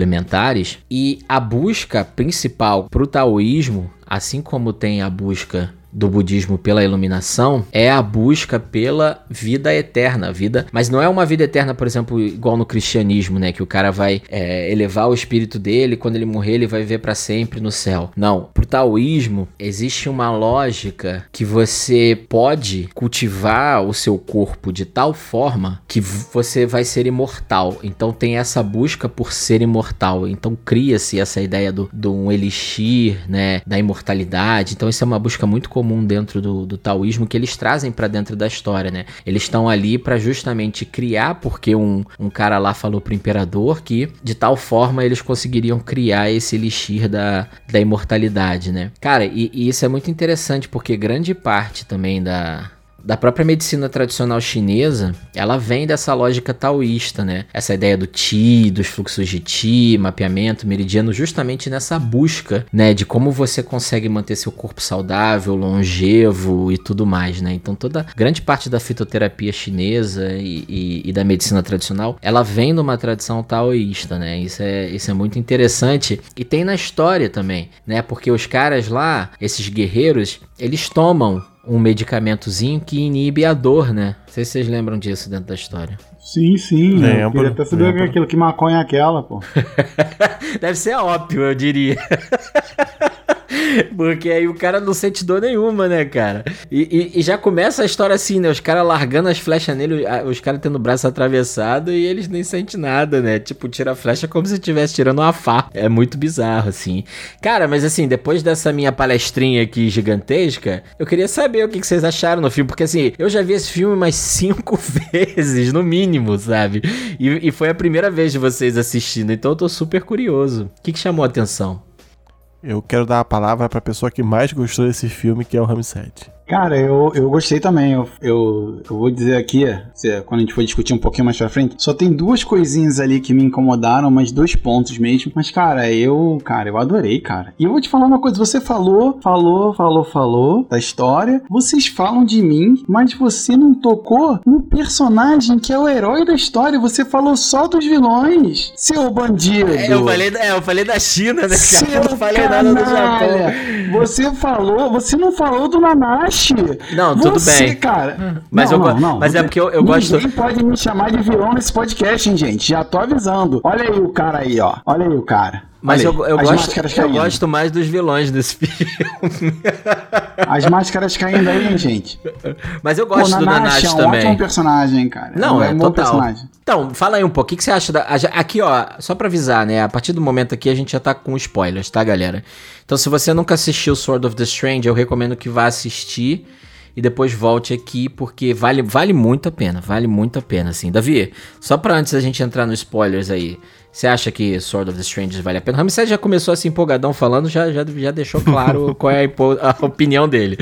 E a busca principal para o taoísmo, assim como tem a busca do budismo pela iluminação é a busca pela vida eterna, vida, mas não é uma vida eterna, por exemplo, igual no cristianismo, né, que o cara vai é, elevar o espírito dele, quando ele morrer ele vai viver para sempre no céu. Não, pro taoísmo existe uma lógica que você pode cultivar o seu corpo de tal forma que você vai ser imortal. Então tem essa busca por ser imortal. Então cria-se essa ideia do, do um elixir, né, da imortalidade. Então isso é uma busca muito comum comum dentro do, do taoísmo que eles trazem para dentro da história, né? Eles estão ali para justamente criar, porque um, um cara lá falou pro imperador que de tal forma eles conseguiriam criar esse elixir da, da imortalidade, né? Cara, e, e isso é muito interessante porque grande parte também da, da própria medicina tradicional chinesa, ela vem dessa lógica taoísta, né? Essa ideia do Qi, dos fluxos de Qi, mapeamento meridiano, justamente nessa busca, né, de como você consegue manter seu corpo saudável, longevo e tudo mais, né? Então toda grande parte da fitoterapia chinesa e, e, e da medicina tradicional, ela vem de uma tradição taoísta, né? Isso é, isso é muito interessante e tem na história também, né? Porque os caras lá, esses guerreiros, eles tomam um medicamentozinho que inibe a dor, né? Não sei se vocês lembram disso dentro da história. Sim, sim. Lembro, eu queria até saber lembro. aquilo que maconha é aquela, pô. Deve ser ópio, eu diria. Porque aí o cara não sente dor nenhuma, né, cara? E, e, e já começa a história assim, né? Os caras largando as flechas nele, os caras tendo o braço atravessado e eles nem sentem nada, né? Tipo, tira a flecha como se estivesse tirando uma faca. É muito bizarro, assim. Cara, mas assim, depois dessa minha palestrinha aqui gigantesca, eu queria saber o que vocês acharam no filme. Porque assim, eu já vi esse filme umas cinco vezes, no mínimo, sabe? E, e foi a primeira vez de vocês assistindo, então eu tô super curioso. O que, que chamou a atenção? Eu quero dar a palavra para a pessoa que mais gostou desse filme, que é o Ramsed. Cara, eu, eu gostei também. Eu, eu, eu vou dizer aqui, se, quando a gente for discutir um pouquinho mais pra frente, só tem duas coisinhas ali que me incomodaram, mas dois pontos mesmo. Mas, cara, eu, cara, eu adorei, cara. E eu vou te falar uma coisa: você falou, falou, falou, falou da história. Vocês falam de mim, mas você não tocou no personagem que é o herói da história. Você falou só dos vilões, seu bandido. É, eu falei, é, eu falei da China, né? Seu eu não falei canalha. nada do Japão. Você falou, você não falou do Nanashi. Não, tudo Você, bem. cara. Mas, não, eu, não, não, mas é porque eu, eu Ninguém gosto. Ninguém pode me chamar de vilão nesse podcast, hein, gente. Já tô avisando. Olha aí o cara aí, ó. Olha aí o cara. Mas eu, eu, gosto, eu gosto mais dos vilões desse filme. As máscaras caindo aí, hein, gente. Mas eu gosto Pô, do Nanashi, é um também. ótimo personagem, cara. Não, é, um é total. personagem. Então, fala aí um pouco. O que, você acha da. Aqui, ó, só pra avisar, né? A partir do momento aqui a gente já tá com spoilers, tá, galera? Então, se você nunca assistiu Sword of the Strange, eu recomendo que vá assistir e depois volte aqui, porque vale, vale muito a pena, vale muito a pena, assim. Davi, só pra antes da gente entrar nos spoilers aí, Você acha que Sword of the Strangers vale a pena? Ramsey já começou assim empolgadão falando, já, já, já deixou claro qual é a, a opinião dele.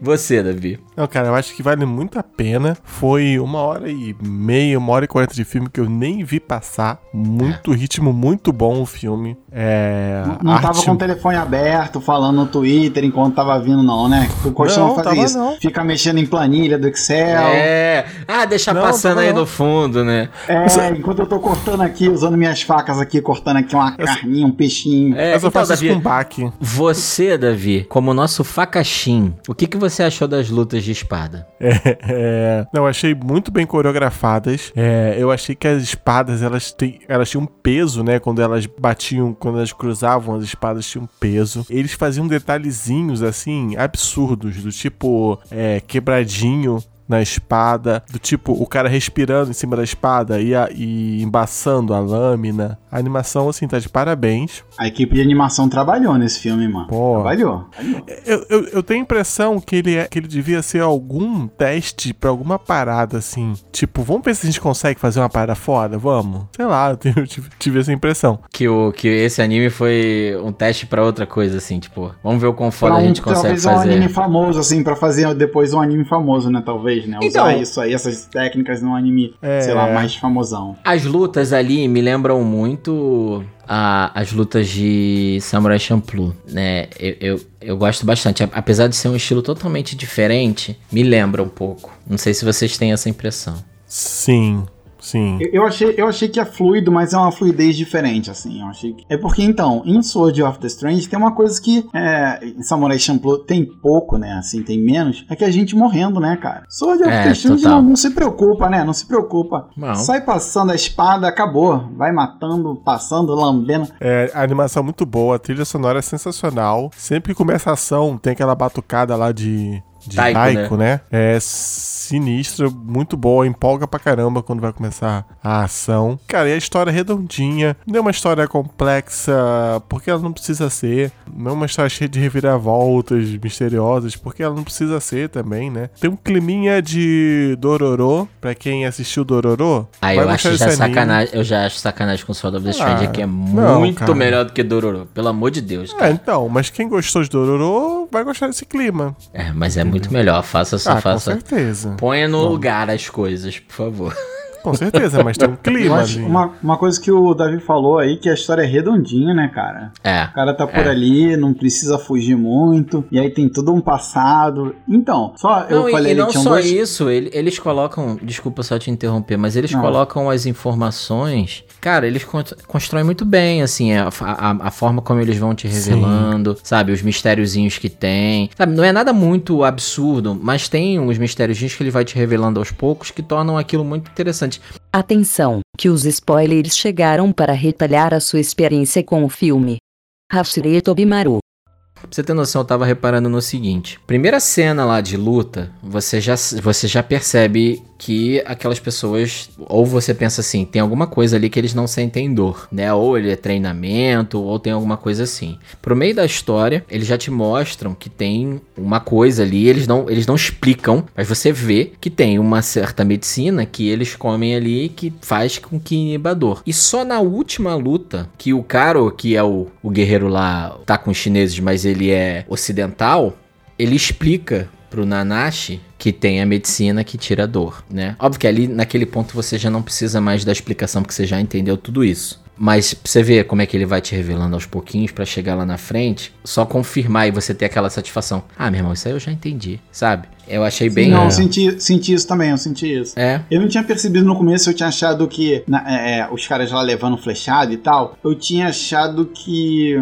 Você, Davi. Não, cara, eu acho que vale muito a pena. Foi uma hora e meia, uma hora e quarenta de filme que eu nem vi passar. Muito ritmo, muito bom o filme. É. Não, não tava com o telefone aberto, falando no Twitter enquanto tava vindo, não, né? O Não, Colchão fazer tava isso. não. Fica mexendo em planilha do Excel. É. Ah, deixa Não, passando aí não. no fundo, né? É, enquanto eu tô cortando aqui, usando minhas facas aqui, cortando aqui uma carninha, um peixinho. É, Eu só então, faço Davi, com baque. você, Davi, como nosso facachim, o que, que você achou das lutas de espada? É, é, não, eu achei muito bem coreografadas. É, eu achei que as espadas elas, têm, elas tinham um peso, né? Quando elas batiam, quando elas cruzavam, as espadas tinham um peso. Eles faziam detalhezinhos assim absurdos, do tipo é, quebradinho na espada, do tipo o cara respirando em cima da espada e, a- e embaçando a lâmina. A animação, assim, tá de parabéns. A equipe de animação trabalhou nesse filme, mano. Pô. Trabalhou. Eu, eu, eu tenho a impressão que ele, é, que ele devia ser algum teste pra alguma parada, assim. Tipo, vamos ver se a gente consegue fazer uma parada foda? Vamos? Sei lá, eu, tenho- eu tive, tive essa impressão. Que, o, que esse anime foi um teste pra outra coisa, assim, tipo, vamos ver o quão foda Pra a um, gente consegue talvez um fazer. anime famoso, assim, pra fazer depois um anime famoso, né? Talvez, né? Usar Então- isso aí, essas técnicas num anime, É. sei lá, mais famosão. As lutas ali me lembram muito a- as lutas de Samurai Champloo, né? Eu, eu, eu gosto bastante. Apesar de ser um estilo totalmente diferente, me lembra um pouco. Não sei se vocês têm essa impressão. Sim, sim. Eu, eu achei, eu achei que é fluido, mas é uma fluidez diferente, assim. Eu achei que... É porque, então, em Sword of the Strange tem uma coisa que é, em Samurai Champloo tem pouco, né? Assim, tem menos. É que a gente morrendo, né, cara? Sword of É, the Strange não, não se preocupa, né? Não se preocupa. Não. Sai passando a espada, acabou. Vai matando, passando, lambendo. É, a animação é muito boa, a trilha sonora é sensacional. Sempre que começa a ação, tem aquela batucada lá de. De Taiko, taiko, né? É sinistra, muito boa, empolga pra caramba quando vai começar a ação. Cara, e a história é redondinha, não é uma história complexa, porque ela não precisa ser. Não é uma história cheia de reviravoltas misteriosas, porque ela não precisa ser também, né? Tem um climinha de Dororo, pra quem assistiu Dororo. Aí vai eu acho já sacanagem. Eu já acho sacanagem com Sword of the Stranger, Ah, que é não, muito cara. melhor do que Dororo. Pelo amor de Deus. É, então, mas quem gostou de Dororo vai gostar desse clima. É, mas é muito melhor. Faça só, ah, com faça. certeza. Ponha no lugar as coisas, por favor. Com certeza, mas tem um Eu clima uma, uma coisa que o Davi falou aí, que a história é redondinha, né, cara? É. O cara tá por É. ali, não precisa fugir muito, e aí tem todo um passado. Então, só eu Não, e- falei e não só dois. isso, ele- eles colocam. Desculpa só te interromper, mas eles Não. colocam as informações. Cara, eles con- constroem muito bem, assim, a, a- a forma como eles vão te revelando, sabe? Os mistériozinhos que tem. Sabe, não é nada muito absurdo, mas tem uns mistériozinhos que ele vai te revelando aos poucos que tornam aquilo muito interessante. Atenção, que os spoilers chegaram para retalhar a sua experiência com o filme. Hashire Tobimaru. Pra você ter noção, eu tava reparando no seguinte: primeira cena lá de luta, você já, você já percebe que aquelas pessoas, ou você pensa assim, tem alguma coisa ali que eles não sentem dor, né? Ou ele é treinamento, ou tem alguma coisa assim. Pro meio da história, eles já te mostram que tem uma coisa ali, eles não, eles não explicam, mas você vê que tem uma certa medicina que eles comem ali que faz com que iniba dor. E só na última luta, que o Karo, que é o, o guerreiro lá, tá com os chineses, mas ele é ocidental, ele explica pro Nanashi que tem a medicina que tira a dor, né? Óbvio que ali naquele ponto você já não precisa mais da explicação porque você já entendeu tudo isso. Mas pra você ver como é que ele vai te revelando aos pouquinhos pra chegar lá na frente, só confirmar e você ter aquela satisfação. Ah, meu irmão, isso aí eu já entendi, sabe? Eu achei bem. Não, É. eu senti, senti isso também, eu senti isso. É. Eu não tinha percebido no começo, eu tinha achado que na- é, é, os caras lá levando flechado e tal, eu tinha achado que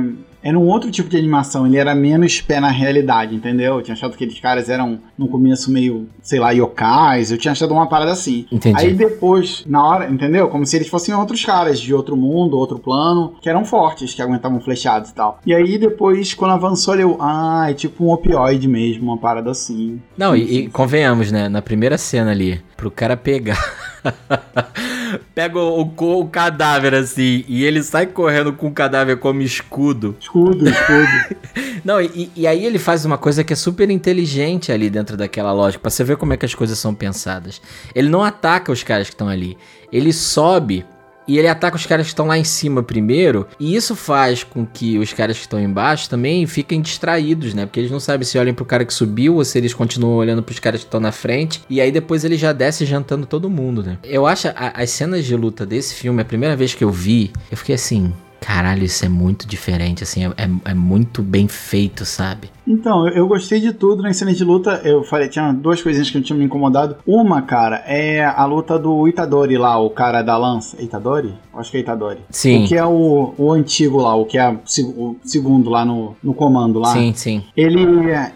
era um outro tipo de animação, ele era menos pé na realidade, entendeu? Eu tinha achado que aqueles caras eram no começo meio, sei lá, yokais, eu tinha achado uma parada assim. Entendi. Aí depois, na hora, entendeu? Como se eles fossem outros caras de outro mundo, outro plano, que eram fortes, que aguentavam flechados e tal. E aí depois, quando avançou, eu, ah, é tipo um opioide mesmo, uma parada assim. Não, e, e convenhamos, né? Na primeira cena ali, pro cara pegar. Pega o, o o cadáver assim e ele sai correndo com o cadáver como escudo. Escudo, escudo. Não, e, e aí ele faz uma coisa que é super inteligente ali dentro daquela lógica, pra você ver como é que as coisas são pensadas. Ele não ataca os caras que estão ali. Ele sobe E ele ataca os caras que estão lá em cima primeiro. E isso faz com que os caras que estão embaixo também fiquem distraídos, né? Porque eles não sabem se olham pro cara que subiu ou se eles continuam olhando pros caras que estão na frente. E aí depois ele já desce jantando todo mundo, né? Eu acho a- as cenas de luta desse filme, a primeira vez que eu vi, eu fiquei assim. Caralho, isso é muito diferente, assim, é, é- é muito bem feito, sabe? Então, eu, gostei de tudo nas cenas de luta. Eu falei, tinha duas coisinhas que não tinham me incomodado. Uma, cara, é a luta do Itadori lá, o cara da lança. Itadori? Acho que é Itadori. Sim. O que é o, o antigo lá, o que é o se- o segundo lá no, no comando lá. Sim, sim. Ele.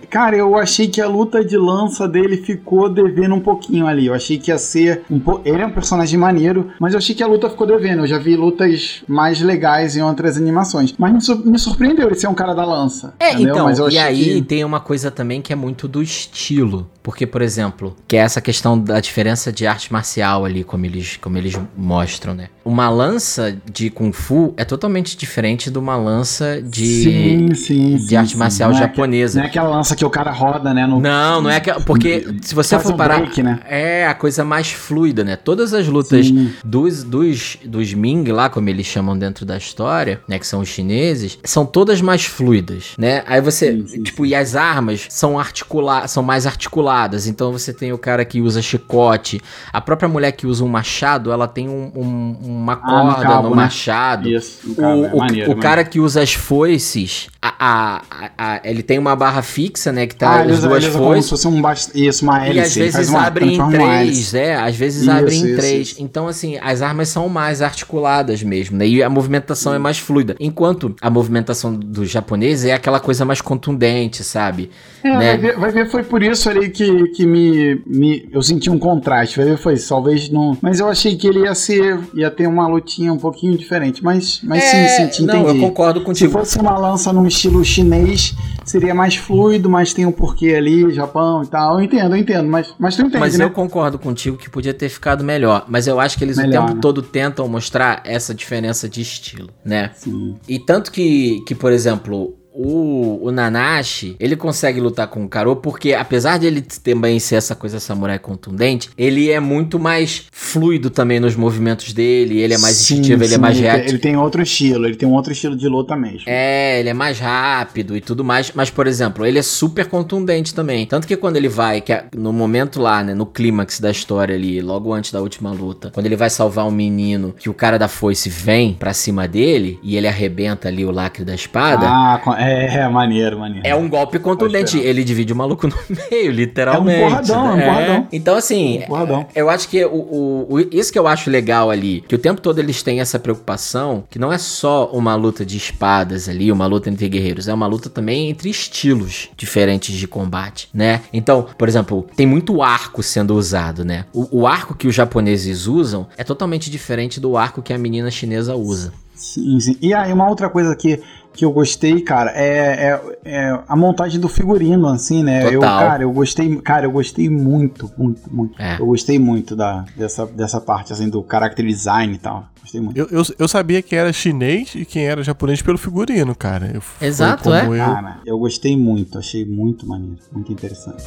Cara, eu achei que a luta de lança dele ficou devendo um pouquinho ali. Eu achei que ia ser um pouco. Ele é um personagem maneiro, mas eu achei que a luta ficou devendo. Eu já vi lutas mais legais em outras animações. Mas me, sur- me surpreendeu ele ser um cara da lança. É, entendeu? então, Mas eu e achei aí tem uma coisa também que é muito do estilo. Porque, por exemplo, que é essa questão da diferença de arte marcial ali, como eles, como eles mostram, né? Uma lança de Kung Fu é totalmente diferente de uma lança de, Sim, sim, de sim, arte marcial Não é japonesa. Não é aquela lança que o cara roda, né? No... Não, não é que. Porque se você for um parar. break, né? É a coisa mais fluida, né? Todas as lutas dos, dos, dos Ming lá, como eles chamam dentro da história, né? Que são os chineses, são todas mais fluidas, né? Aí você. Sim, sim, tipo, e as armas são articula são mais articuladas. Então você tem o cara que usa chicote. A própria mulher que usa um machado, ela tem um- um- uma Ah, no corda cabo, no né? machado. Isso, no O, cabo, é o- maneiro, o maneiro. cara que usa as foices, a, a- a- ele tem uma barra fixa, né? Que tá Ah, as usa, duas foices. se fosse um bast... Isso, uma hélice. E às vezes uma, abre em três, é, às vezes Isso, abre em isso, três. isso. Então, assim, as armas são mais articuladas mesmo, né? E a movimentação é mais fluida. Enquanto a movimentação do japonês é aquela coisa mais contundente, sabe? É, né? vai, ver, vai ver, foi por isso ali que, que me, me. Eu senti um contraste. Vai ver, foi. Talvez não. Mas eu achei que ele ia ser. ia ter uma lutinha um pouquinho diferente. Mas, mas É, sim, sim, te não, entendi. eu concordo Se contigo. fosse uma lança num estilo chinês, seria mais fluido, mas tem um porquê ali, Japão e tal. Eu entendo, eu entendo, mas, mas tu entende, Mas né? eu concordo contigo que podia ter ficado melhor. Mas eu acho que eles Melhor, o tempo né? todo tentam mostrar essa diferença de estilo, né? Sim. E tanto que, que por exemplo, o, o Nanashi, ele consegue lutar com o Karo porque, apesar de ele também ser essa coisa samurai contundente, ele é muito mais fluido também nos movimentos dele, ele é mais Sim, instintivo, ele é sim, mais reativo. Ele tem outro estilo, ele tem um outro estilo de luta mesmo. É, ele é mais rápido e tudo mais. Mas, por exemplo, ele é super contundente também. Tanto que quando ele vai, que é no momento lá, né, no clímax da história ali, logo antes da última luta, quando ele vai salvar um menino, que o cara da foice vem pra cima dele e ele arrebenta ali o lacre da espada. Ah, é, é maneiro, maneiro. É um golpe contundente. Ele divide o maluco no meio, literalmente. É um porradão, é um né? porradão. Então, assim, Um porradão. eu acho que o, o- o- isso que eu acho legal ali, que o tempo todo eles têm essa preocupação, que não é só uma luta de espadas ali, uma luta entre guerreiros, é uma luta também entre estilos diferentes de combate, né? Então, por exemplo, tem muito arco sendo usado, né? O, o arco que os japoneses usam é totalmente diferente do arco que a menina chinesa usa. Sim, sim. E aí, uma outra coisa que, que eu gostei, cara, é, é, é a montagem do figurino, assim, né? Eu, Total. cara, eu gostei, cara, eu gostei muito, muito, muito. É. Eu gostei muito da, dessa, dessa parte, assim, do character design e tal. Gostei muito. Eu, eu, eu sabia quem era chinês e quem era japonês pelo figurino, cara. Eu- Exato, como é. Eu... Cara, eu gostei muito, achei muito maneiro, muito interessante.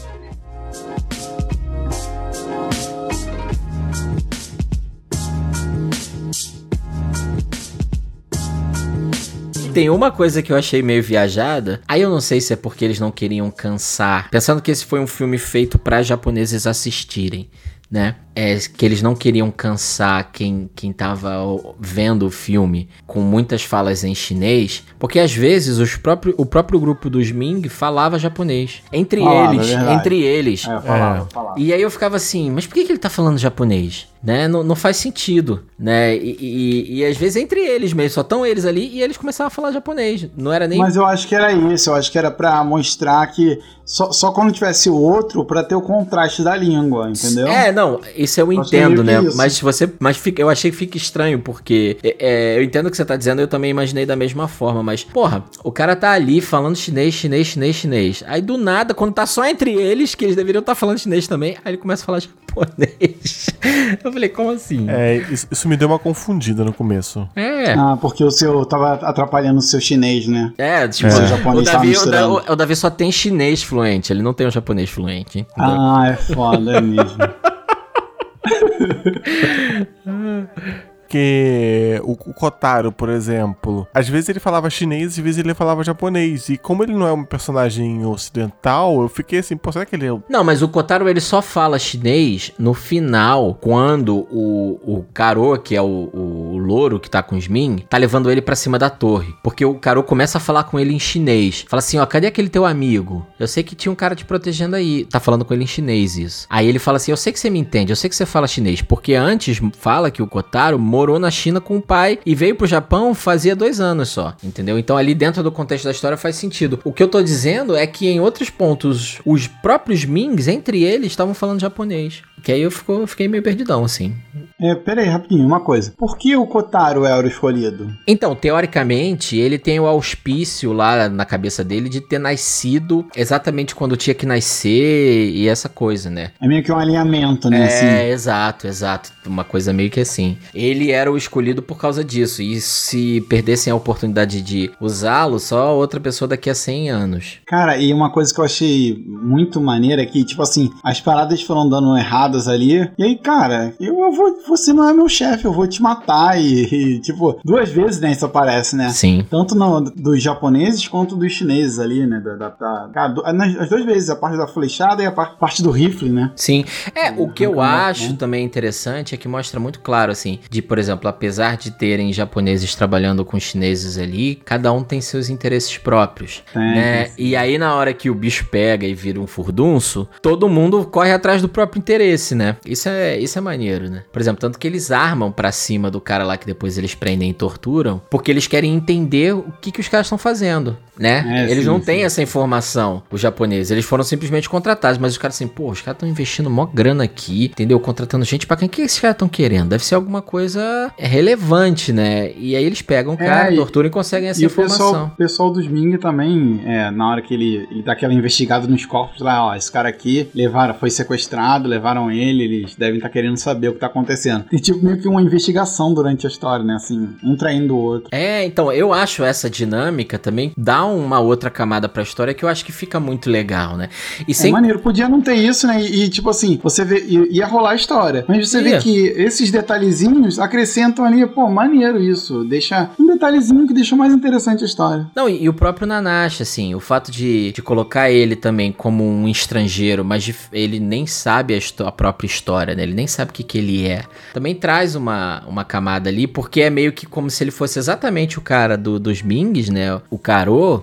Tem uma coisa que eu achei meio viajada. Aí eu não sei se é porque eles não queriam cansar. Pensando que esse foi um filme feito para japoneses assistirem, né? É que eles não queriam cansar quem, quem tava vendo o filme com muitas falas em chinês, porque às vezes os próprio, o próprio grupo dos Ming falava japonês. Entre Falava, eles, é entre eles. É, falava, eu falava. E aí eu ficava assim, mas por que, que ele tá falando japonês? Né? Não, não faz sentido, né? E, e- e às vezes entre eles mesmo, só estão eles ali e eles começavam a falar japonês. Não era nem. Mas eu acho que era isso, eu acho que era pra mostrar que só, só quando tivesse o outro pra ter o contraste da língua, entendeu? É, não, isso eu que é entendo, né? isso. Mas você. Mas fica, eu achei que fica estranho, porque é, é, eu entendo o que você tá dizendo, eu também imaginei da mesma forma, mas, porra, o cara tá ali falando chinês, chinês, chinês, chinês. Aí do nada, quando tá só entre eles, que eles deveriam estar falando chinês também, aí ele começa a falar japonês. Eu falei, como assim? É, isso, isso me deu uma confundida no começo. É. Ah, porque o seu tava atrapalhando o seu chinês, né? É, tipo, É. o, O japonês tá Davi, o, Da- o- o Davi só tem chinês fluente, ele não tem o japonês fluente. Entendeu? Ah, é foda, é mesmo. Porque o, o Kotaro, por exemplo, às vezes ele falava chinês, às vezes ele falava japonês. E como ele não é um personagem ocidental, eu fiquei assim, pô, será que ele é. o- Não, mas o Kotaro ele só fala chinês no final, quando o, o Karo, que é o, o, louro que tá com os Min, tá levando ele pra cima da torre. Porque o Karo começa a falar com ele em chinês. Fala assim, ó, cadê aquele teu amigo? Eu sei que tinha um cara te protegendo aí. Tá falando com ele em chinês isso. Aí ele fala assim, eu sei que você me entende, eu sei que você fala chinês. Porque antes fala que o Kotaro morou na China com o pai e veio pro Japão fazia dois anos só. Entendeu? Então ali dentro do contexto da história faz sentido. O que eu tô dizendo é que em outros pontos, os próprios Mings, entre eles, estavam falando japonês. Que aí eu, fico, eu fiquei meio perdidão, assim. É, pera aí, rapidinho, uma coisa. Por que o Kotaro era o escolhido? Então, teoricamente, ele tem o auspício lá na cabeça dele de ter nascido exatamente quando tinha que nascer e essa coisa, né? É meio que um alinhamento, né? É, assim. exato, exato. Uma coisa meio que assim. Ele era o escolhido por causa disso. E se perdessem a oportunidade de usá-lo, só outra pessoa daqui a 100 anos. Cara, e uma coisa que eu achei muito maneira é que, tipo assim, as paradas foram dando ali. E aí, cara, eu, eu vou. Você não é meu chefe, eu vou te matar. E, e, tipo, duas vezes, né? Isso aparece, né? Sim. Tanto no, dos japoneses quanto dos chineses ali, né? Da, da, da- cara, do- nas- as duas vezes, a parte da flechada e a par- parte do rifle, né? Sim. É, o que eu acho né? também interessante é que mostra muito claro, assim, de, por exemplo, apesar de terem japoneses trabalhando com chineses ali, cada um tem seus interesses próprios, Tem, né? E aí, na hora que o bicho pega e vira um furdunço, todo mundo corre atrás do próprio interesse, né? Isso é, isso é maneiro, né? Por exemplo, tanto que eles armam pra cima do cara lá que depois eles prendem e torturam, porque eles querem entender o que, que os caras estão fazendo, né? É, eles sim, não sim. têm essa informação, os japoneses. Eles foram simplesmente contratados, mas os caras assim, pô, os caras estão investindo mó grana aqui, entendeu? Contratando gente pra quem? O que esses caras estão querendo? Deve ser alguma coisa relevante, né? E aí eles pegam o É, cara, e- torturam e conseguem essa E o informação. pessoal, o pessoal dos Ming também, é, na hora que ele, ele dá aquela investigada nos corpos lá, ó, esse cara aqui levaram, foi sequestrado, levaram ele, eles devem estar querendo saber o que tá acontecendo. Tem tipo meio que uma investigação durante a história, né? Assim, um traindo o outro. É, então, eu acho essa dinâmica também dá uma outra camada pra história que eu acho que fica muito legal, né? E É sem maneiro, podia não ter isso, né? E, e, tipo assim, você vê, ia rolar a história. Mas você Ia. vê que esses detalhezinhos acrescentam ali, pô, maneiro isso. Deixa um detalhezinho que deixa mais interessante a história. Não, e, e o próprio Nanashi, assim, o fato de, de colocar ele também como um estrangeiro, mas de- ele nem sabe a, a própria história, né? Ele nem sabe o que, que ele é. Também traz uma, uma camada ali, porque é meio que como se ele fosse exatamente o cara do- dos Mings, né? O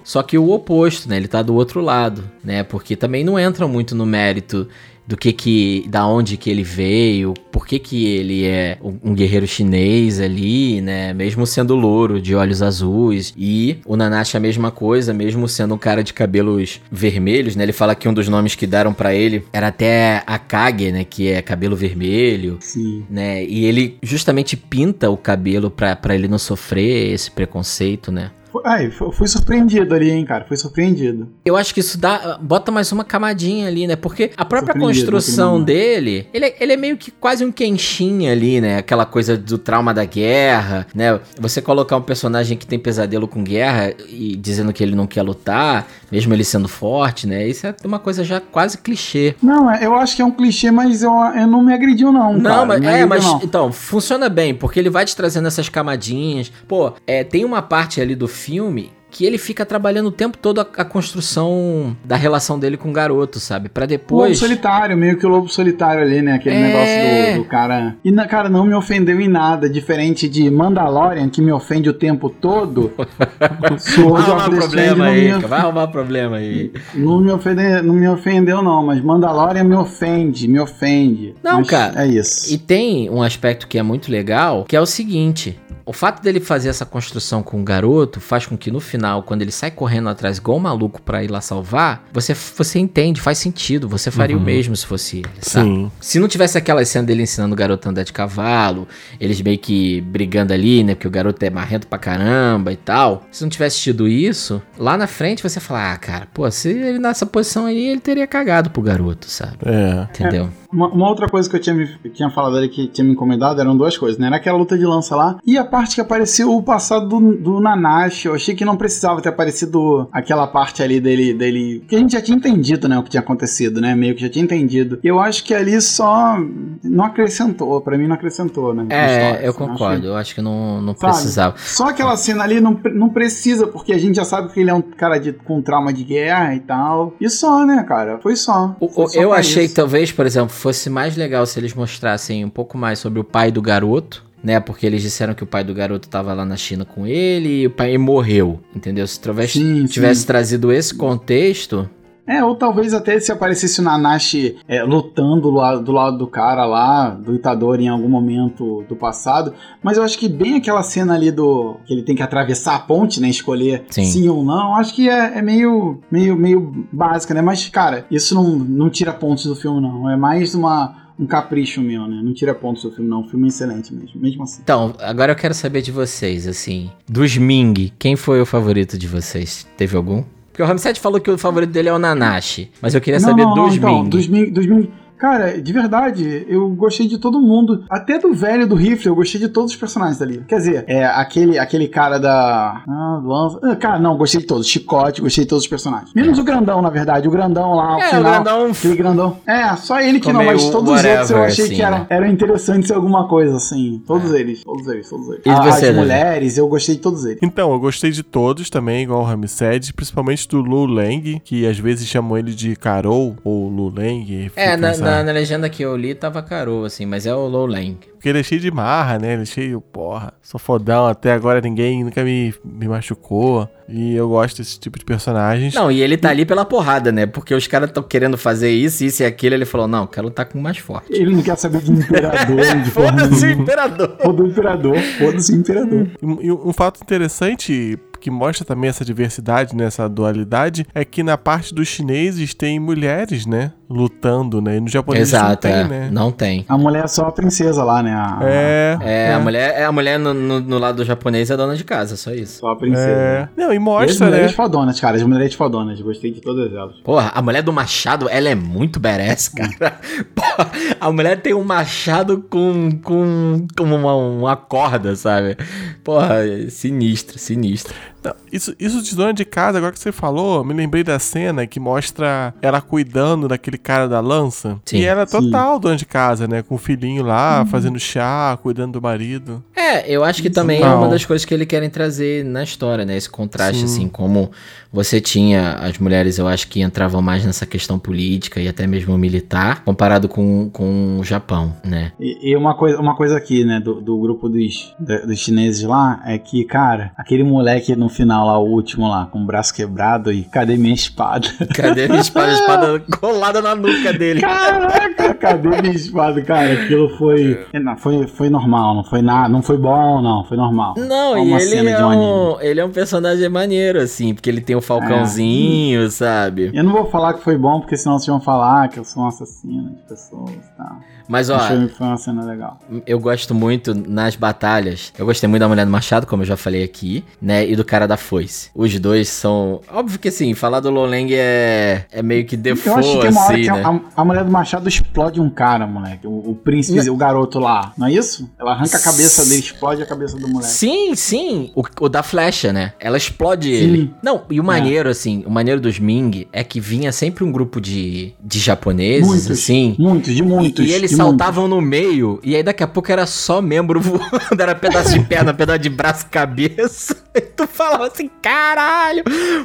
Só que o oposto, né? Ele tá do outro lado, né? Porque também não entram muito no mérito do que que, da onde que ele veio, por que que ele é um guerreiro chinês ali, né, mesmo sendo louro, de olhos azuis, e o Nanashi a mesma coisa, mesmo sendo um cara de cabelos vermelhos, né, ele fala que um dos nomes que deram pra ele era até Akage, né, que é cabelo vermelho, Sim. né, e ele justamente pinta o cabelo pra ele não sofrer esse preconceito, né. Ai, fu- fui surpreendido ali, hein, cara. Fui surpreendido. Eu acho que isso dá, bota mais uma camadinha ali, né? Porque a própria construção dele, ele, é- ele é meio que quase um Kenshin ali, né? Aquela coisa do trauma da guerra, né? Você colocar um personagem que tem pesadelo com guerra e dizendo que ele não quer lutar, mesmo ele sendo forte, né? Isso é uma coisa já quase clichê. Não, é- eu acho que é um clichê, mas eu, eu não me agrediu, não. Não, cara. mas, me é, mas não. então, funciona bem, porque ele vai te trazendo essas camadinhas. Pô, é, tem uma parte ali do filme que ele fica trabalhando o tempo todo a, a construção da relação dele com o garoto, sabe? Pra O lobo depois. solitário, meio que o lobo solitário ali, né? Aquele É. negócio do, do cara. E, na- cara, não me ofendeu em nada. Diferente de Mandalorian, que me ofende o tempo todo. Vai arrumar problema não, aí, vai arrumar problema aí. não, me ofende, não me ofendeu, não. Mas Mandalorian me ofende, me ofende. Não, Mas cara. É isso. E tem um aspecto que é muito legal, que é o seguinte: o fato dele fazer essa construção com o garoto faz com que no final, quando ele sai correndo atrás igual um maluco pra ir lá salvar, você, você entende, faz sentido, você faria o mesmo se fosse ele, sabe? Sim. Se não tivesse aquela cena dele ensinando o garoto a andar de cavalo, eles meio que brigando ali, né? Porque o garoto é marrento pra caramba e tal. Se não tivesse tido isso, lá na frente você fala, ah, cara, pô, se ele nessa posição aí, ele teria cagado pro garoto, sabe? É. Entendeu? Uma, uma outra coisa que eu tinha, me, tinha falado ali que tinha me encomendado eram duas coisas, né? Era aquela luta de lança lá e a parte que apareceu o passado do, do Nanashi. Eu achei que não precisava ter aparecido aquela parte ali dele, dele. Que a gente já tinha entendido, né? O que tinha acontecido, né? Meio que já tinha entendido. Eu acho que ali só não acrescentou. Pra mim não acrescentou, né? É, história, eu assim, concordo. Eu acho que não, não Sabe? precisava. Só aquela cena ali não, não precisa, porque a gente já sabe que ele é um cara de, com trauma de guerra e tal. E só, né, cara? Foi só. O- Foi só eu achei isso. que talvez, por exemplo, fosse mais legal se eles mostrassem um pouco mais sobre o pai do garoto, né? Porque eles disseram que o pai do garoto tava lá na China com ele e o pai morreu, entendeu? Se talvez Sim, tivesse sim. trazido esse contexto, É, ou talvez até se aparecesse o Nanashi é, lutando do lado, do lado do cara lá, do Itadori em algum momento do passado. Mas eu acho que bem aquela cena ali do. que ele tem que atravessar a ponte, né? Escolher Sim. sim, ou não. Acho que é, é meio, meio, meio básica, né? Mas, cara, isso não, não tira pontos do filme, não. É mais uma. Um capricho meu, né? Não tira pontos do filme, não. O filme é excelente mesmo. Mesmo assim. Então, agora eu quero saber de vocês, assim. Dos Ming, quem foi o favorito de vocês? Teve algum? Porque o Ramsed falou que o favorito dele é o Nanashi. Mas eu queria saber dos então, Ming. Dos Ming. Dos Ming. Cara, de verdade, eu gostei de todo mundo. Até do velho do rifle, eu gostei de todos os personagens dali. Quer dizer, é aquele, aquele cara da. Ah, lança. ah, Cara, não, gostei de todos. Chicote, gostei de todos os personagens. Menos o grandão, na verdade. O grandão lá, o É, o final. grandão Aquele grandão. É, só ele que não, mas todos os outros eu achei assim, que era, né? era interessante ser alguma coisa, assim. Todos eles, todos eles, todos eles. E Ah, você, As Davi? mulheres, eu gostei de todos eles. Então, eu gostei de todos também, igual o Ramsed, principalmente do Lu Lang, que às vezes chamam ele de Carol ou Lu Lang. É, na, essa- na, na legenda que eu li tava Caro, assim, mas é o Low Lang. Porque ele é cheio de marra, né? Ele é cheio, porra, sou fodão, até agora ninguém nunca me, me machucou. E eu gosto desse tipo de personagens. Não, e ele tá ali pela porrada, né? Porque os caras estão querendo fazer isso, isso e aquilo. Ele falou: não, quero lutar com o mais forte. Ele não quer saber de imperador, Foda-se o imperador. Foda o imperador, foda-se o imperador. E, e um fato interessante que mostra também essa diversidade, né, essa dualidade, é que na parte dos chineses tem mulheres, né? Lutando, né? E no japonês Exato, não tem, é. né? Não tem. A mulher é só a princesa lá, né? A, É. É, a mulher, é a mulher no, no- no lado japonês é dona de casa, só isso. Só a princesa. É. Não, e E as mostra, né? mulheres fodonas, cara. As mulheres fodonas. Gostei de todas elas. Porra, a mulher do machado, ela é muito badass, cara. Porra, a mulher tem um machado com, com, com uma, uma corda, sabe? Porra, sinistro, sinistro. Não, isso, isso de dona de casa, agora que você falou, me lembrei da cena que mostra ela cuidando daquele cara da lança. Sim. e ela é Sim. Uhum. total dona de casa, né? Com o filhinho lá, fazendo chá, cuidando do marido. É, eu acho que também é uma das coisas que eles querem trazer na história, né? Esse contraste, Sim. assim, como você tinha as mulheres, eu acho que entravam mais nessa questão política e até mesmo militar, comparado com, com o Japão, né? E, e uma, coisa, uma coisa aqui, né, do, do grupo dos, dos chineses lá, é que, cara, aquele moleque no final lá, o último lá, com o braço quebrado e cadê minha espada? Cadê a espada, a espada colada na nuca dele? Caraca, cadê minha espada, cara? Aquilo foi, não, foi. Foi normal, não foi nada. Não foi bom, não, foi normal. Não, Só e ele é, um um, ele é um personagem maneiro, assim, porque ele tem o falcãozinho, sabe? Eu não vou falar que foi bom, porque senão vocês vão falar que eu sou um assassino de pessoas e tal. Mas, ó, foi, foi uma cena legal. eu gosto muito nas batalhas. Eu gostei muito da mulher do machado, como eu já falei aqui, né? E do cara da foice. Os dois são. Óbvio que assim, falar do Loleng é, é meio que Eu default, acho que tem uma hora assim, que né? a, a mulher do Machado explode um cara, moleque. O, o príncipe, o garoto lá. Não é isso? Ela arranca a cabeça dele, explode a cabeça do moleque. Sim, sim. O, o da flecha, né? Ela explode Sim. ele. Não, e o maneiro, assim, o maneiro dos Ming é que vinha sempre um grupo de, de japoneses, Muitos, assim. Muitos, de muitos. E eles de saltavam no meio, e aí daqui a pouco era só membro voando, era pedaço de perna, pedaço de braço, cabeça. E tu falava assim, caralho!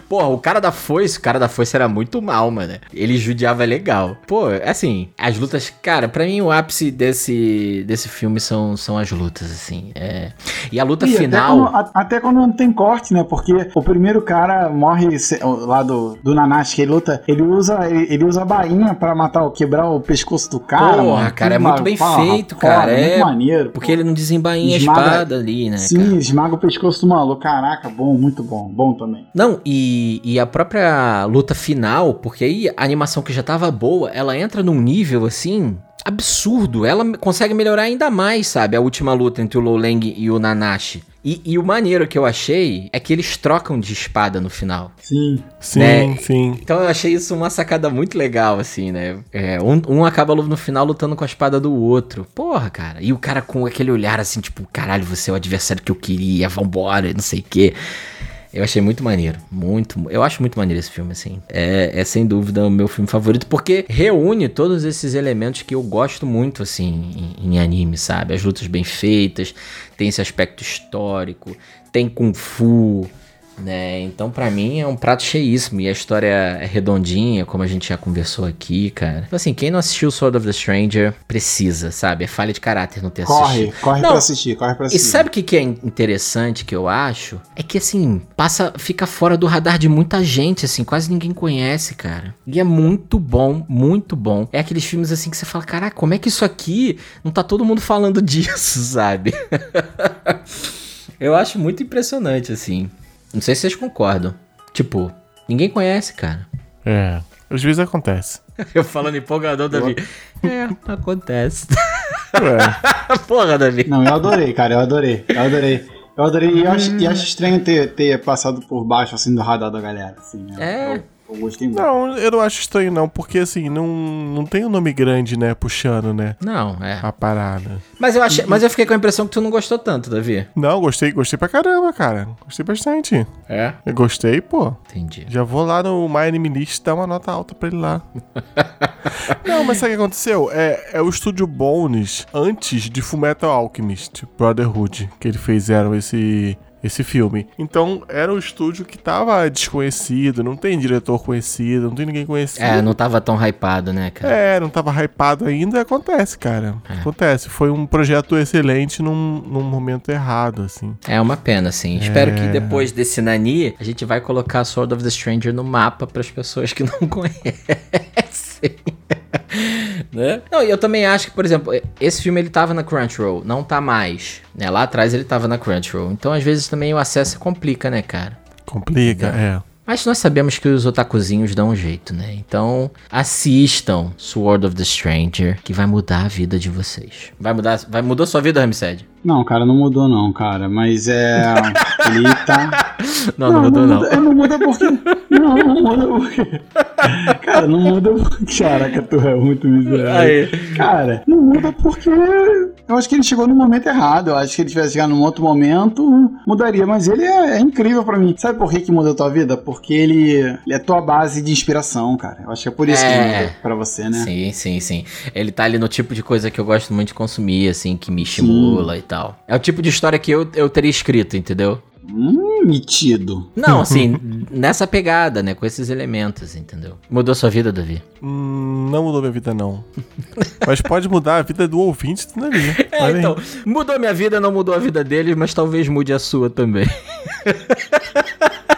Porra, o cara da foice, o cara da foice era muito mal, mano. Ele judiava legal. Pô, assim, as lutas, cara, pra mim o ápice desse, desse filme são, são as lutas, assim. É. E a luta E final. Até quando, até quando não tem corte, né? Porque o primeiro cara morre lá do, do Nanashi, que ele luta, ele usa, ele, ele usa a bainha pra matar, quebrar o pescoço do cara. Porra, mano. cara, é Que muito bem feito, cara, é. Muito maneiro. Porque ele não desembainha a Esmaga- espada ali, né? Sim, cara? esmaga o pescoço do maluco. Caraca, bom, muito bom. Bom também. Não, e, e a própria luta final, porque aí a animação que já tava boa, ela entra num nível assim absurdo. Ela consegue melhorar ainda mais, sabe? A última luta entre o Loleng e o Nanashi. E, e, o maneiro que eu achei é que eles trocam de espada no final. Sim. Sim, Né? sim. Então eu achei isso uma sacada muito legal, assim, né? É, um, um acaba no final lutando com a espada do outro. Porra, cara. E o cara com aquele olhar assim, tipo, caralho, você é o adversário que eu queria, vambora, não sei o quê. Eu achei muito maneiro, muito. Eu acho muito maneiro esse filme, assim. É, é sem dúvida o meu filme favorito, porque reúne todos esses elementos que eu gosto muito, assim, em, em anime, sabe? As lutas bem feitas, tem esse aspecto histórico, tem Kung Fu, né? Então, pra mim, é um prato cheíssimo. E a história é redondinha, como a gente já conversou aqui, cara. Então, assim, quem não assistiu Sword of the Stranger precisa, sabe? É falha de caráter não ter Corre, assistido. corre Não, pra assistir, corre pra e assistir. sabe o que, que é interessante que eu acho? É que assim, passa, fica fora do radar de muita gente, assim, quase ninguém conhece, cara. E é muito bom, muito bom. É aqueles filmes assim que você fala, caraca, como é que isso aqui não tá todo mundo falando disso, sabe? eu acho muito impressionante, assim. Não sei se vocês concordam. Tipo, ninguém conhece, cara. É. Às vezes acontece. Eu falando empolgador, Davi. É, acontece. É. Porra, Davi. Não, eu adorei, cara, eu adorei. Eu adorei. Eu adorei e eu acho, e acho estranho ter, ter passado por baixo, assim, do radar da galera, assim, né? É. Eu, eu gostei muito. Não, eu não acho estranho não, porque assim, não, não tem um nome grande, né, puxando, né, Não, é. a parada. Mas eu, achei, mas eu fiquei com a impressão que tu não gostou tanto, Davi. Não, gostei, gostei pra caramba, cara. Gostei bastante. É? Eu gostei, pô. Entendi. Já vou lá no My Anime List dar uma nota alta pra ele lá. não, mas sabe o que aconteceu? É, é o estúdio Bones antes de Fullmetal Alchemist Brotherhood, que eles fizeram esse, esse filme. Então, era o estúdio que tava desconhecido, não tem diretor conhecido, não tem ninguém conhecido. É, não tava tão hypado, né, cara? É, não tava hypado ainda, acontece, cara. É. Acontece. Foi um projeto excelente num, num momento errado, assim. É uma pena, sim. Espero que depois desse Nani, a gente vai colocar Sword of the Stranger no mapa para as pessoas que não conhecem. Né? Não, e eu também acho que, por exemplo, esse filme ele tava na Crunchyroll, não tá mais. Né? Lá atrás ele tava na Crunchyroll. Então, às vezes, também o acesso complica, né, cara? Complica, é. Mas nós sabemos que os otakuzinhos dão um jeito, né? Então, assistam Sword of the Stranger, que vai mudar a vida de vocês. Vai mudar, vai mudou sua vida, Ramsed? Não, cara, não mudou não, cara, mas é... ele tá... Não, não, mudou não. Muda, não muda porque... Não, não muda porque... Cara, não muda porque... Caraca, tu é muito miserável. Cara, não muda porque... Eu acho que ele chegou no momento errado. Eu acho que ele tivesse chegado num outro momento, mudaria. Mas ele é, é incrível pra mim. Sabe por que, que mudou a tua vida? Porque ele, ele é tua base de inspiração, cara. Eu acho que é por isso que É. ele mudou pra você, né? Sim, sim, sim. Ele tá ali no tipo de coisa que eu gosto muito de consumir, assim, que me estimula e tal. É o tipo de história que eu, eu teria escrito, entendeu? Hum, metido. Não, assim, nessa pegada, né? Com esses elementos, entendeu? Mudou sua vida, Davi? Hum, não mudou minha vida, não. Mas pode mudar a vida do ouvinte do Nani. É, Olha aí. então, mudou minha vida, não mudou a vida deles, mas talvez mude a sua também.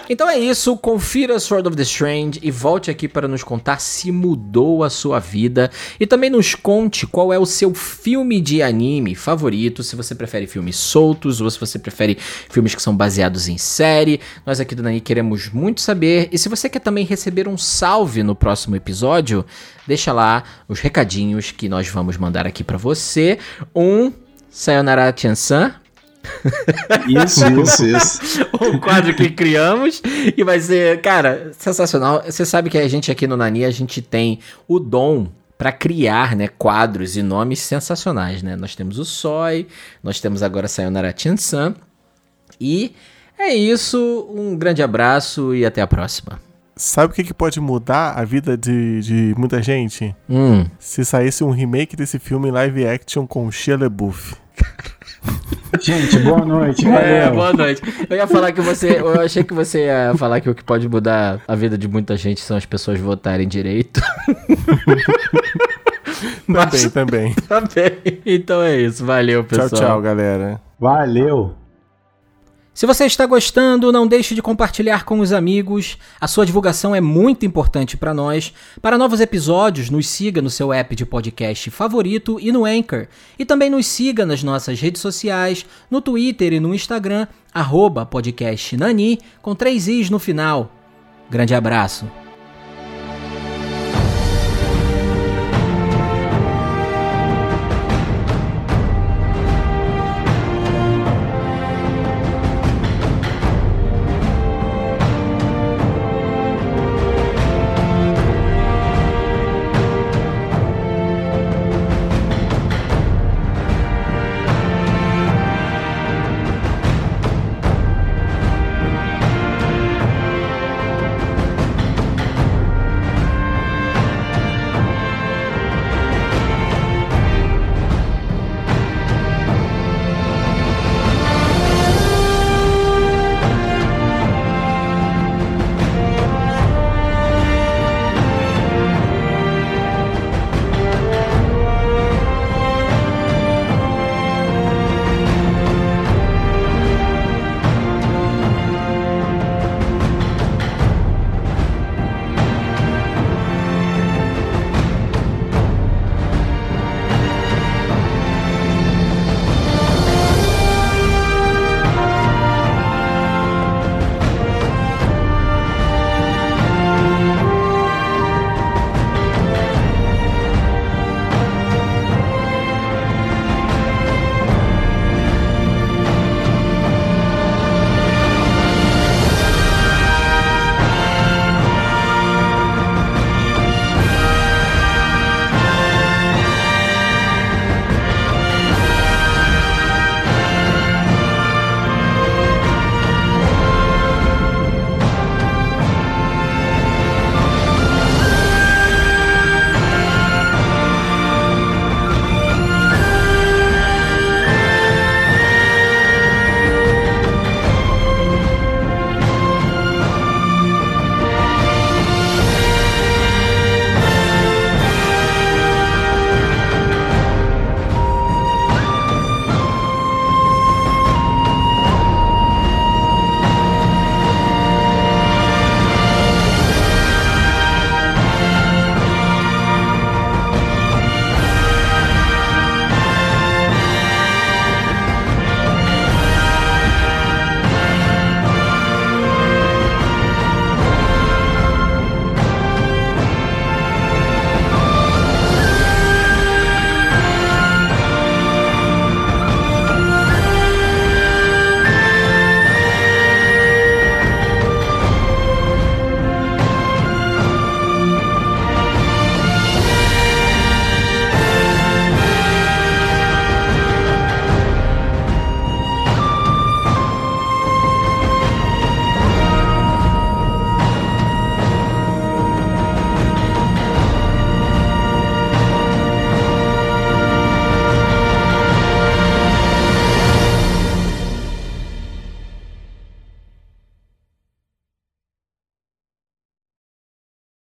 Então é isso, confira Sword of the Strange e volte aqui para nos contar se mudou a sua vida. E também nos conte qual é o seu filme de anime favorito, se você prefere filmes soltos ou se você prefere filmes que são baseados em série. Nós aqui do Nani queremos muito saber. E se você quer também receber um salve no próximo episódio, deixa lá os recadinhos que nós vamos mandar aqui para você. Um Sayonara Chansan, Isso, isso, isso. o quadro que criamos e vai ser, cara, sensacional. Você sabe que a gente aqui no Nani, a gente tem o dom pra criar, né, quadros e nomes sensacionais, né? Nós temos o Soi, nós temos agora Sayonara Chansan. E é isso, um grande abraço e até a próxima. Sabe o que, que pode mudar a vida de, de muita gente? Hum, Se saísse um remake desse filme em live action com Shia LaBeouf. Gente, boa noite. É, Valeu. boa noite. Eu ia falar que você. Eu achei que você ia falar que o que pode mudar a vida de muita gente são as pessoas votarem direito. Também, também. Tá bem. Então é isso. Valeu, pessoal. Tchau, tchau, galera. Valeu. Se você está gostando, não deixe de compartilhar com os amigos. A sua divulgação é muito importante para nós. Para novos episódios, nos siga no seu app de podcast favorito e no Anchor. E também nos siga nas nossas redes sociais, no Twitter e no Instagram, arroba podcast Nani, com três i's no final. Grande abraço.